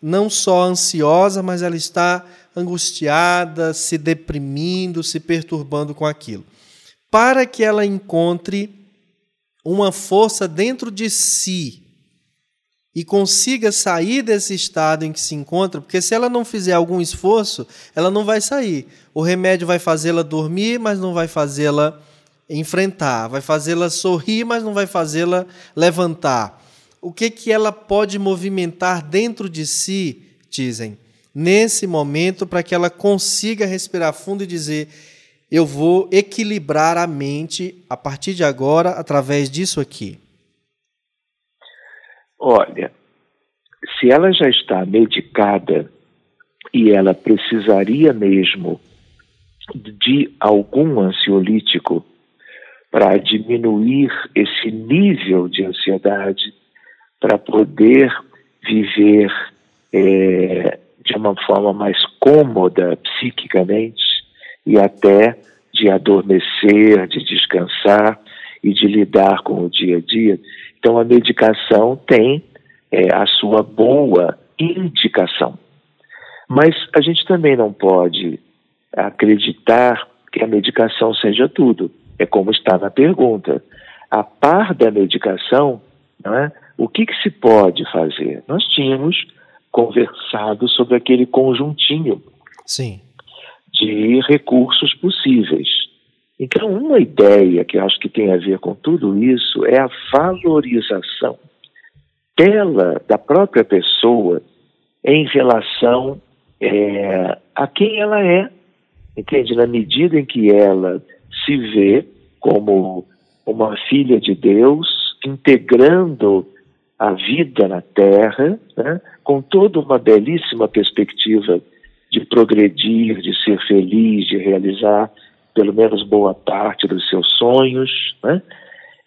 não só ansiosa, mas ela está angustiada, se deprimindo, se perturbando com aquilo. Para que ela encontre uma força dentro de si e consiga sair desse estado em que se encontra, porque se ela não fizer algum esforço, ela não vai sair. O remédio vai fazê-la dormir, mas não vai fazê-la enfrentar, vai fazê-la sorrir, mas não vai fazê-la levantar. O que que ela pode movimentar dentro de si, dizem, nesse momento para que ela consiga respirar fundo e dizer: eu vou equilibrar a mente a partir de agora através disso aqui. Olha, se ela já está medicada e ela precisaria mesmo de algum ansiolítico para diminuir esse nível de ansiedade, para poder viver é, de uma forma mais cômoda psiquicamente e até de adormecer, de descansar e de lidar com o dia a dia. Então, a medicação tem é, a sua boa indicação. Mas a gente também não pode acreditar que a medicação seja tudo. É como está na pergunta. A par da medicação, é? o que, que se pode fazer? Nós tínhamos conversado sobre aquele conjuntinho Sim. de recursos possíveis. Então, uma ideia que eu acho que tem a ver com tudo isso é a valorização dela, da própria pessoa, em relação é, a quem ela é. Entende? Na medida em que ela se vê como uma filha de Deus, integrando a vida na Terra, né, com toda uma belíssima perspectiva de progredir, de ser feliz, de realizar pelo menos boa parte dos seus sonhos, né?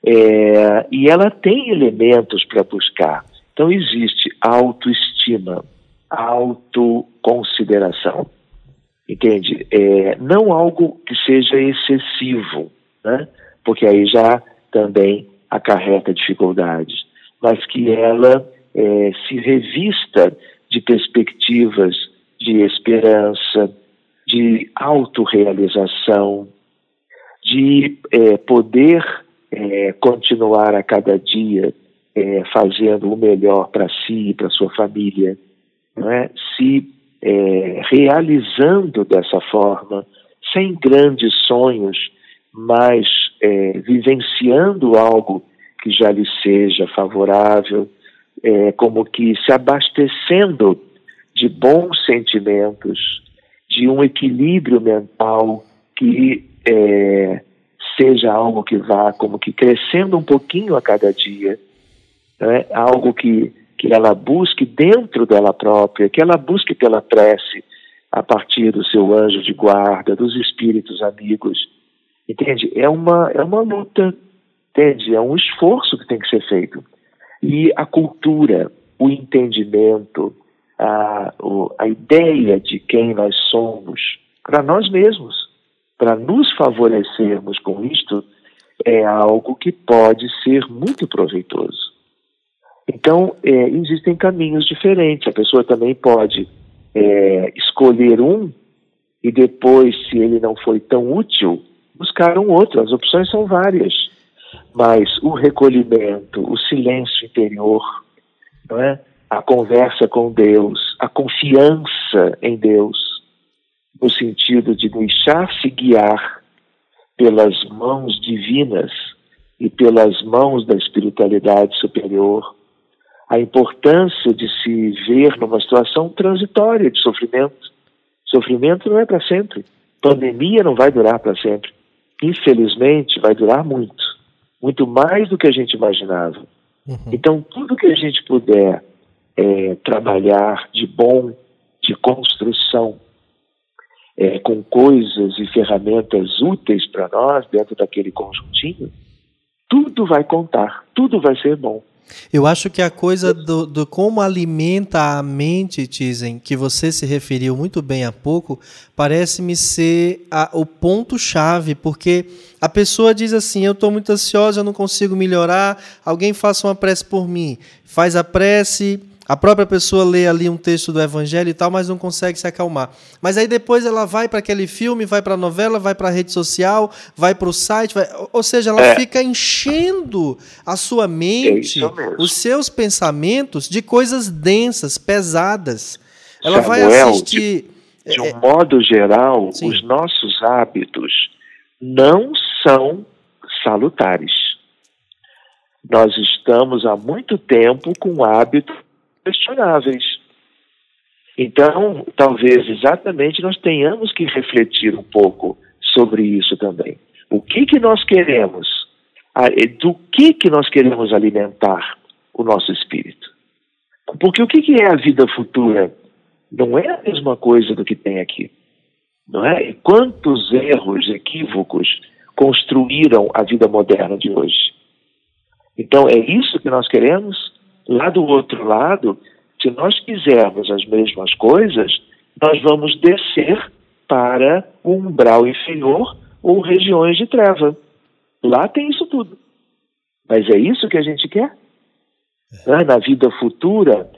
É, e ela tem elementos para buscar. Então existe autoestima, autoconsideração, entende? É, não algo que seja excessivo, né? Porque aí já também acarreta dificuldades, mas que ela é, se revista de perspectivas de esperança, de autorrealização, de é, poder é, continuar a cada dia é, fazendo o melhor para si e para sua família, não é? se é, realizando dessa forma, sem grandes sonhos, mas é, vivenciando algo que já lhe seja favorável, é, como que se abastecendo de bons sentimentos, de um equilíbrio mental que é, seja algo que vá como que crescendo um pouquinho a cada dia, né? algo que, que ela busque dentro dela própria, que ela busque pela prece, a partir do seu anjo de guarda, dos espíritos amigos. Entende? É uma, é uma luta, entende? É um esforço que tem que ser feito. E a cultura, o entendimento, a, a ideia de quem nós somos, para nós mesmos, para nos favorecermos com isto, é algo que pode ser muito proveitoso. Então, é, existem caminhos diferentes. A pessoa também pode é, escolher um e depois, se ele não foi tão útil, buscar um outro. As opções são várias. Mas o recolhimento, o silêncio interior, não é? a conversa com Deus, a confiança em Deus, no sentido de deixar-se guiar pelas mãos divinas e pelas mãos da espiritualidade superior, a importância de se ver numa situação transitória de sofrimento. Sofrimento não é para sempre. Pandemia não vai durar para sempre. Infelizmente, vai durar muito. Muito mais do que a gente imaginava. Uhum. Então, tudo que a gente puder é, trabalhar de bom, de construção, é, com coisas e ferramentas úteis para nós dentro daquele conjuntinho, tudo vai contar, tudo vai ser bom. Eu acho que a coisa do, do, como alimenta a mente, Tizen, que você se referiu muito bem há pouco, parece-me ser a, o ponto-chave, porque a pessoa diz assim: Eu estou muito ansiosa, eu não consigo melhorar, alguém faça uma prece por mim. Faz a prece, a própria pessoa lê ali um texto do evangelho e tal, mas não consegue se acalmar. Mas aí depois ela vai para aquele filme, vai para a novela, vai para a rede social, vai para o site, vai... ou seja, ela é. fica enchendo a sua mente, os seus pensamentos de coisas densas, pesadas. Ela Samuel, vai assistir. De, de um é... modo geral, Sim. os nossos hábitos não são salutares. Nós estamos há muito tempo com hábitos questionáveis. Então, talvez exatamente nós tenhamos que refletir um pouco sobre isso também. O que que nós queremos? Do que que nós queremos alimentar o nosso espírito? Porque o que que é a vida futura? Não é a mesma coisa do que tem aqui. Não é? E quantos erros, equívocos construíram a vida moderna de hoje? Então, é isso que nós queremos? Lá do outro lado, se nós quisermos as mesmas coisas, nós vamos descer para o umbral inferior ou regiões de treva. Lá tem isso tudo. Mas é isso que a gente quer? É. Na vida futura,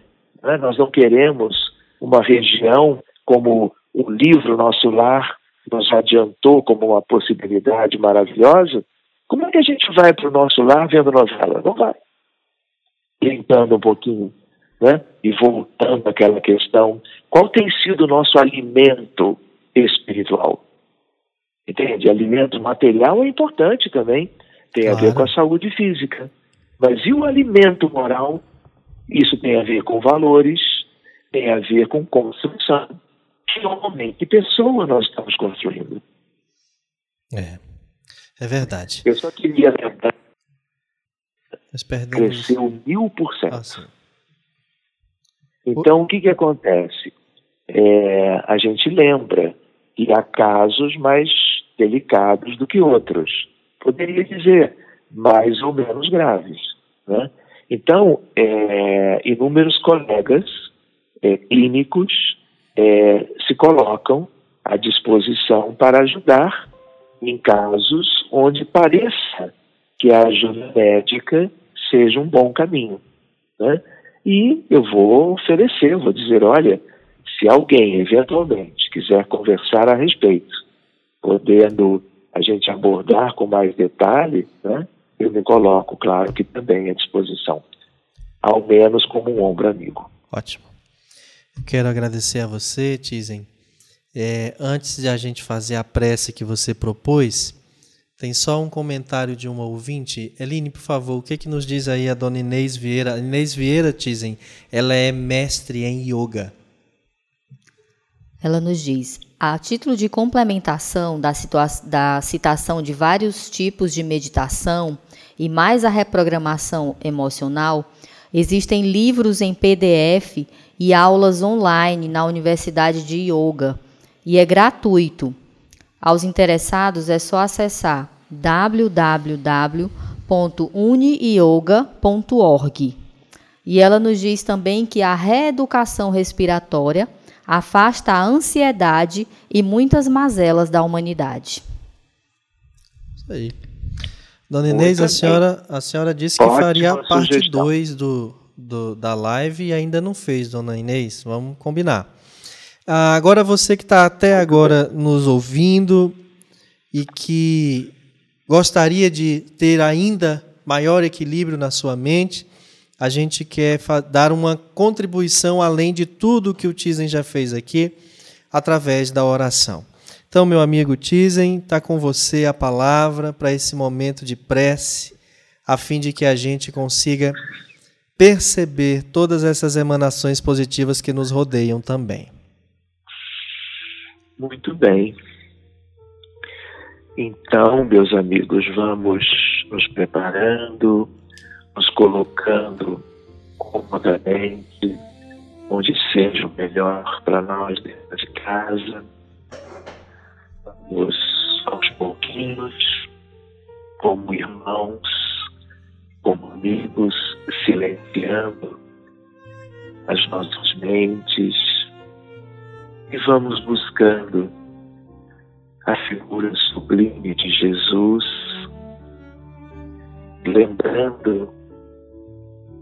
né, nós não queremos uma região como o livro Nosso Lar nos adiantou como uma possibilidade maravilhosa. Como é que a gente vai para o nosso lar vendo novela? Não vai limpando um pouquinho, né? E voltando àquela questão, qual tem sido o nosso alimento espiritual? Entende? Alimento material é importante também, tem claro. a ver com a saúde física. Mas e o alimento moral? Isso tem a ver com valores, tem a ver com construção. Que homem, que pessoa nós estamos construindo? É, é verdade. Eu só queria lembrar Cresceu mil por cento. Ah, então, o que, que acontece? É, a gente lembra que há casos mais delicados do que outros. Poderia dizer, mais ou menos graves. Né? Então, é, inúmeros colegas é, clínicos é, se colocam à disposição para ajudar em casos onde pareça que a ajuda médica seja um bom caminho. Né? E eu vou oferecer, vou dizer, olha, se alguém eventualmente quiser conversar a respeito, podendo a gente abordar com mais detalhe, né, eu me coloco, claro, que também à disposição, ao menos como um ombro amigo. Ótimo. Eu quero agradecer a você, Tizen. É, antes de a gente fazer a prece que você propôs, tem só um comentário de uma ouvinte. Eline, por favor, o que, que nos diz aí a dona Inês Vieira? Inês Vieira, dizem, ela é mestre em yoga. Ela nos diz: a título de complementação da, da citação de vários tipos de meditação e mais a reprogramação emocional, Existem livros em PDF e aulas online na Universidade de Yoga e é gratuito. Aos interessados é só acessar www.uniyoga.org. E ela nos diz também que a reeducação respiratória afasta a ansiedade e muitas mazelas da humanidade. Isso aí. Dona Inês, a senhora, a senhora disse que faria a parte 2 do, do, da live e ainda não fez, dona Inês. Vamos combinar. Ah, agora você que está até agora nos ouvindo e que gostaria de ter ainda maior equilíbrio na sua mente, a gente quer dar uma contribuição além de tudo que o Tizen já fez aqui, através da oração. Então, meu amigo Tizen, está com você a palavra para esse momento de prece, a fim de que a gente consiga perceber todas essas emanações positivas que nos rodeiam também. Muito bem. Então, meus amigos, vamos nos preparando, nos colocando comodamente, onde seja o melhor para nós dentro de casa. Vamos aos pouquinhos, como irmãos, como amigos, silenciando as nossas mentes e vamos buscando a figura sublime de Jesus, lembrando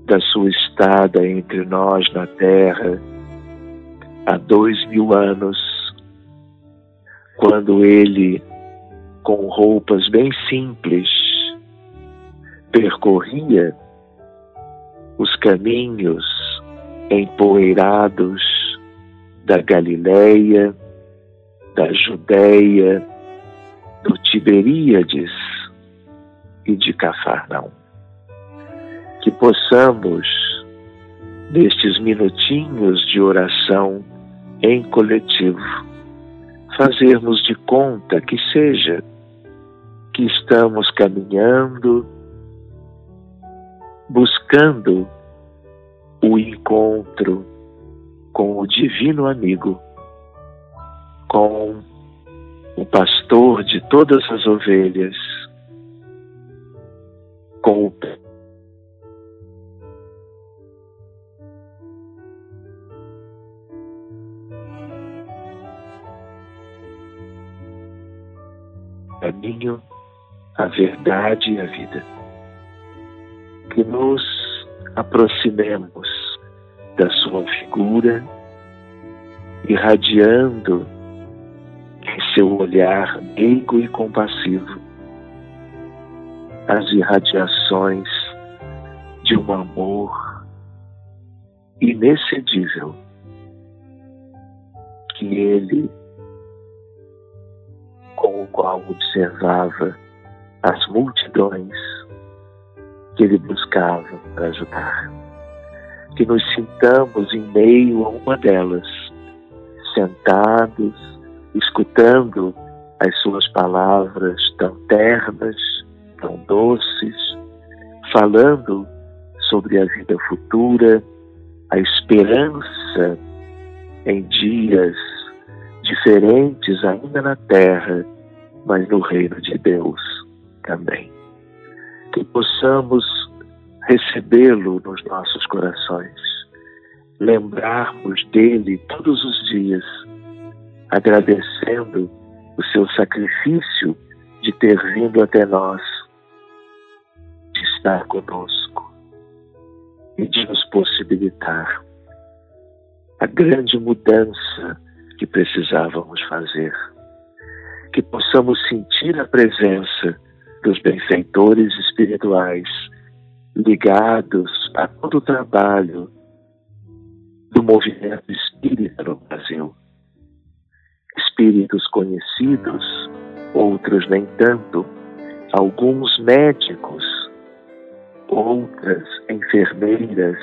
da sua estada entre nós na terra há dois mil anos, quando ele, com roupas bem simples, percorria os caminhos empoeirados da Galileia, da Judéia, do Tiberíades e de Cafarnaum. Que possamos, nestes minutinhos de oração em coletivo, fazermos de conta que seja que estamos caminhando buscando o encontro com o divino amigo, com o pastor de todas as ovelhas, com o caminho, a verdade e a vida. Que nos aproximemos da sua figura, irradiando em seu olhar meigo e compassivo as irradiações de um amor inexcedível que ele, com o qual observava as multidões, que ele buscava para ajudar. Que nos sintamos em meio a uma delas, sentados, escutando as suas palavras tão ternas, tão doces, falando sobre a vida futura, a esperança em dias diferentes ainda na terra, mas no reino de Deus também. Que possamos recebê-lo nos nossos corações, lembrarmos dele todos os dias, agradecendo o seu sacrifício de ter vindo até nós, de estar conosco e de nos possibilitar a grande mudança que precisávamos fazer. Que possamos sentir a presença dos benfeitores espirituais ligados a todo o trabalho do movimento espírita no Brasil. Espíritos conhecidos, outros nem tanto, alguns médicos, outras enfermeiras,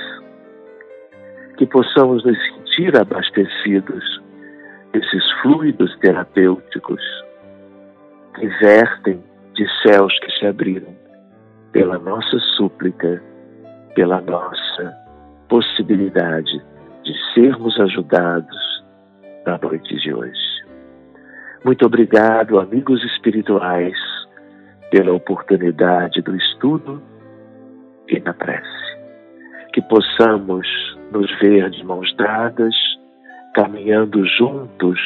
que possamos nos sentir abastecidos desses fluidos terapêuticos que vertem de céus que se abriram pela nossa súplica, pela nossa possibilidade de sermos ajudados na noite de hoje. Muito obrigado, amigos espirituais, pela oportunidade do estudo e da prece. Que possamos nos ver de mãos dadas, caminhando juntos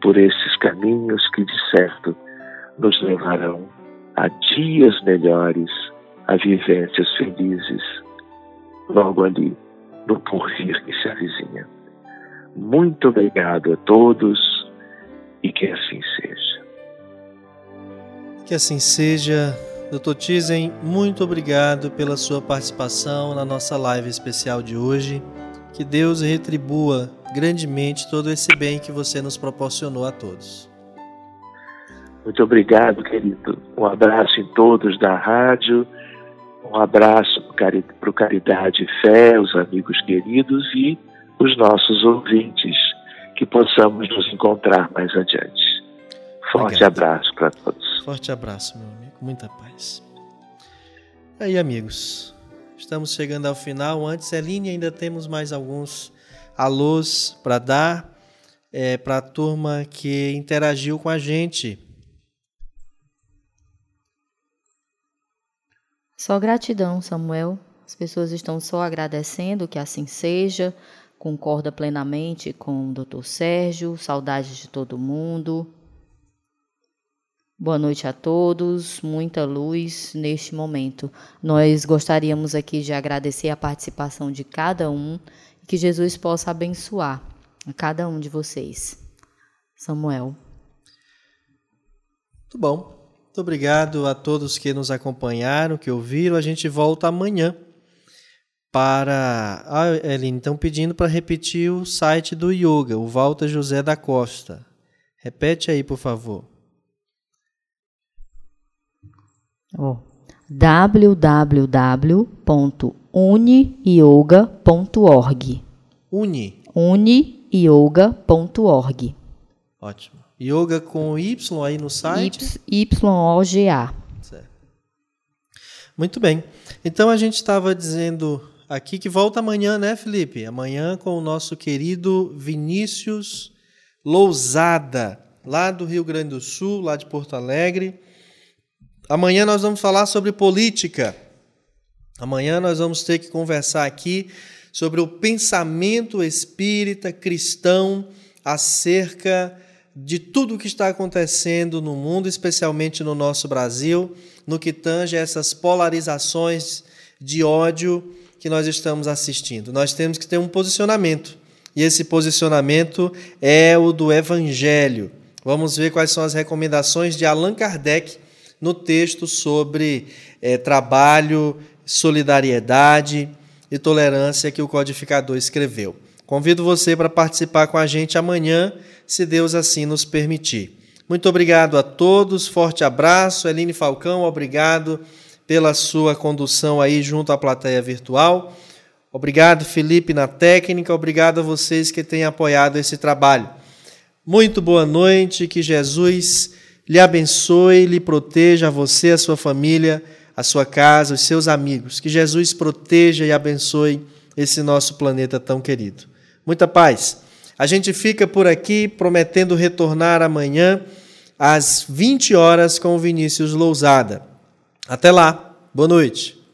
por esses caminhos que, de certo, nos levarão a dias melhores, a vivências felizes, logo ali no porvir que se avizinha. Muito obrigado a todos e que assim seja. Que assim seja. Dr. Tizen, muito obrigado pela sua participação na nossa live especial de hoje. Que Deus retribua grandemente todo esse bem que você nos proporcionou a todos. Muito obrigado, querido. Um abraço em todos da rádio. Um abraço para o Caridade e Fé, os amigos queridos e os nossos ouvintes, que possamos nos encontrar mais adiante. Forte Obrigado. abraço para todos. Forte abraço, meu amigo. Muita paz. Aí, amigos, estamos chegando ao final. Antes, Eline, ainda temos mais alguns alôs para dar é, para a turma que interagiu com a gente Só gratidão, Samuel. As pessoas estão só agradecendo que assim seja. Concorda plenamente com o Dr. Sérgio. Saudades de todo mundo. Boa noite a todos, muita luz neste momento. Nós gostaríamos aqui de agradecer a participação de cada um e que Jesus possa abençoar a cada um de vocês. Samuel. Muito bom. Muito obrigado a todos que nos acompanharam, que ouviram. A gente volta amanhã para. Ah, Eline, estão pedindo para repetir o site do Yoga, o Walter José da Costa. Repete aí, por favor. Oh. www.uniyoga.org Uni. Uniyoga.org Ótimo. Yoga com Y aí no site? Y-O-G-A. Muito bem. Então a gente estava dizendo aqui que volta amanhã, né, Felipe? Amanhã com o nosso querido Vinícius Lousada, lá do Rio Grande do Sul, lá de Porto Alegre. Amanhã nós vamos falar sobre política. Amanhã nós vamos ter que conversar aqui sobre o pensamento espírita cristão acerca de tudo o que está acontecendo no mundo, especialmente no nosso Brasil, no que tange essas polarizações de ódio que nós estamos assistindo. Nós temos que ter um posicionamento, e esse posicionamento é o do Evangelho. Vamos ver quais são as recomendações de Allan Kardec no texto sobre é, trabalho, solidariedade e tolerância que o codificador escreveu. Convido você para participar com a gente amanhã se Deus assim nos permitir. Muito obrigado a todos, forte abraço. Eline Falcão, obrigado pela sua condução aí junto à plateia virtual. Obrigado, Felipe, na técnica. Obrigado a vocês que têm apoiado esse trabalho. Muito boa noite, que Jesus lhe abençoe, lhe proteja você, a sua família, a sua casa, os seus amigos. Que Jesus proteja e abençoe esse nosso planeta tão querido. Muita paz. A gente fica por aqui prometendo retornar amanhã às 20 horas com o Vinícius Lousada. Até lá. Boa noite.